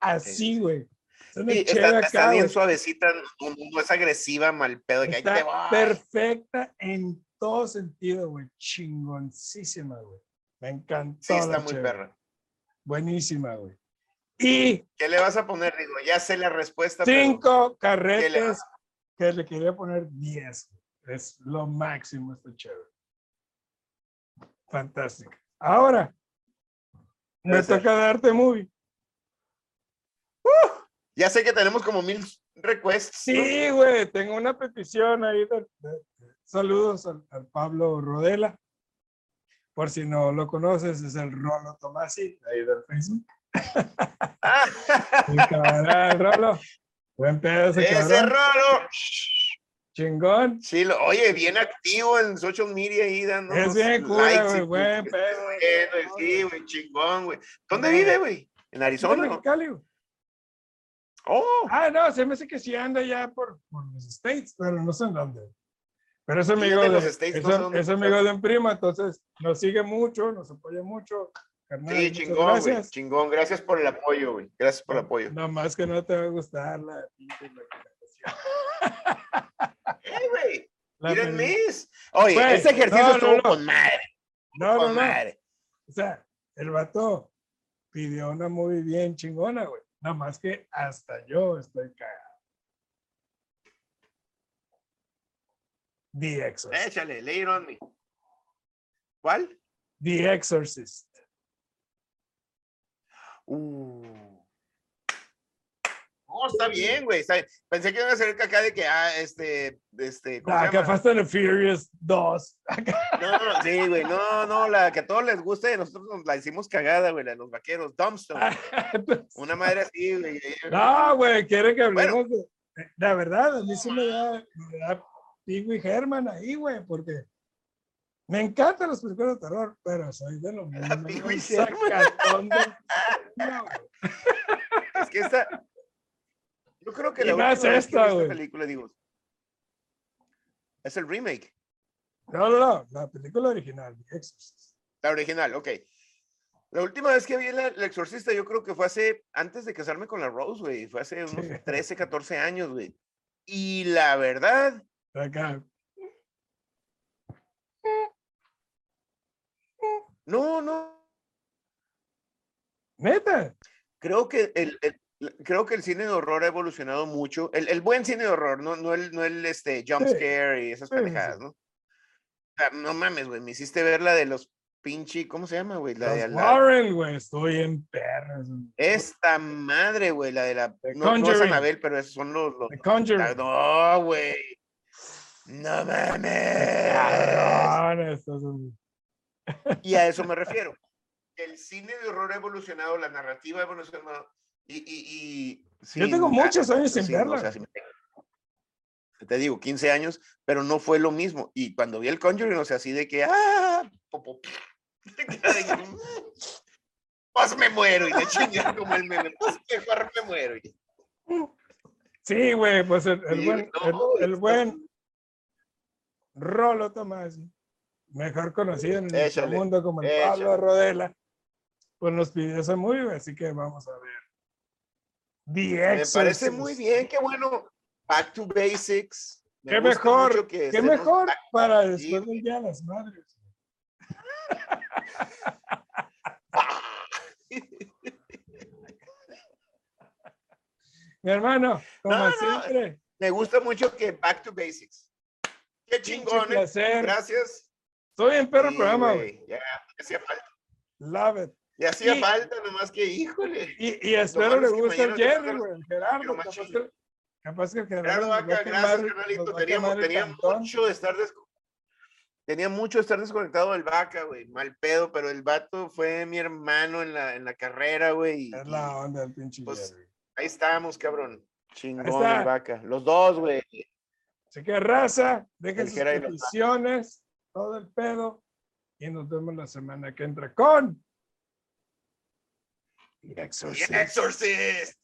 Así, güey. Sí, está, acá, está bien suavecita, no, no es agresiva, mal pedo. Que ahí te Está perfecta en todo sentido, güey. Chingoncísima, güey. Me encantó. Sí, está muy cheve. perra. Buenísima, güey. Y ¿Qué le vas a poner? Digo, ya sé la respuesta. pero- cinco ¿qué le carretes que le quería poner 10. güey. Es lo máximo esta chévere. Fantástico. Ahora, me toca darte movie. Ya sé que tenemos como mil requests. Sí, güey, tengo una petición ahí. de- de- de- saludos al, al Pablo Rodela. Por si no lo conoces, es el Rolo Tomasi, ahí del Facebook. El Rolo. Buen pedo ese ese cabrón. rolo. Chingón. Sí, lo- oye, bien activo en social media ahí dando. Es bien cura, güey, buen pedo. Bueno, sí, güey, chingón, güey. ¿Dónde vive, güey? ¿En Arizona? ¿Dónde, no? Mexicali, güey? Oh, Ah, no, se me hace que sí anda ya por, por los States, pero no sé en dónde. Pero es amigo de de, los States, es, no sé es amigo de un primo, entonces nos sigue mucho, nos apoya mucho. Carnal, sí, chingón, güey. gracias. Chingón, gracias por el apoyo, güey. Gracias por el apoyo. No más que no te va a gustar la pinche. Eh, güey, miren mis. Oye, Güey, ese ejercicio no, estuvo no. con madre. No, con no. madre. O sea, el vato pidió una muy bien chingona, güey. Nada más que hasta yo estoy cagado. The Exorcist. Échale, lay it on me. ¿Cuál? The Exorcist. Uh. No, está bien, güey. Pensé que iban a ser acá de que, ah, este, este, ¿cómo se Ah? Fast and the Furious 2. No, no, sí, güey, no, no, la que a todos les gusta y nosotros nos la hicimos cagada, güey, la de los vaqueros, Dumbstone. Una madre así, güey. no, güey, quiere que hablemos de. La verdad, a mí sí me da, me da Herman ahí, güey, porque me encantan las películas de terror, pero soy de lo mismo. No. Es que esta. Yo creo que Y la más última vez que esta, película, digo. Es el remake, No, no, no, la película original, The Exorcist. la original, ok. La última vez que vi la- El Exorcista, yo creo que fue hace, antes de casarme con la Rose, güey. Fue hace unos Sí. 13, 14 años, güey. Y la verdad, Acá. No, no. Neta. Creo que el, el- creo que el cine de horror ha evolucionado mucho. El, el buen cine de horror, no, no el, no el este, jump Sí. scare y esas Sí, pendejadas, ¿no? O sea, no mames, güey. Me hiciste ver la de los pinche, ¿cómo se llama, güey? La de la- Warren, güey, estoy en perras. Esta madre, güey, la de la. The No, no es. Anabel, pero esos son los. los- The Conjuring. la- no, güey. No mames. Son- Y a eso me refiero. El cine de horror ha evolucionado, la narrativa ha evolucionado. Y. y, y Yo sin- tengo muchos años sin sí, no, o verla. sea, sí me- te digo, 15 años, pero no fue lo mismo. Y cuando vi el Conjuring, o sea, así de que. ¡Ah! popo, Pues me muero y de chingar como el meme. Pues mejor me muero. y- Sí, güey, pues el, el Sí, buen, no, el, el buen Rolo Tomás, mejor conocido en el Échale, mundo como el Pablo échale. Rodela, pues nos pidió ese muy, así que vamos a ver. The Me parece muy bien, qué bueno. Back to basics. Me Qué mejor, que qué mejor para después del Día de las Madres. Mi hermano, como No, no, siempre, Me gusta mucho que back to basics. Qué chingón. ¿eh? Gracias. Estoy en perro Sí, programa, güey. Ya, hacía falta. Love it. Ya hacía Y- falta, nomás que, híjole. Y, y espero le guste el Jerry, güey, Gerardo. Capaz que, capaz que Gerardo. Gerardo Vaca, gracias, carnalito. Teníamos, tenía mucho de estar des- Tenía mucho de estar desconectado del vaca, güey. Mal pedo, pero el vato fue mi hermano en la, en la carrera, güey. y- Es la onda del pinche Pues, Jerry. Ahí estamos, cabrón. Chingón el vaca. Los dos, güey. Así que raza, dejen sus y peticiones, todo el pedo. Y nos vemos la semana que entra con. The The Exorcist. Exorcist.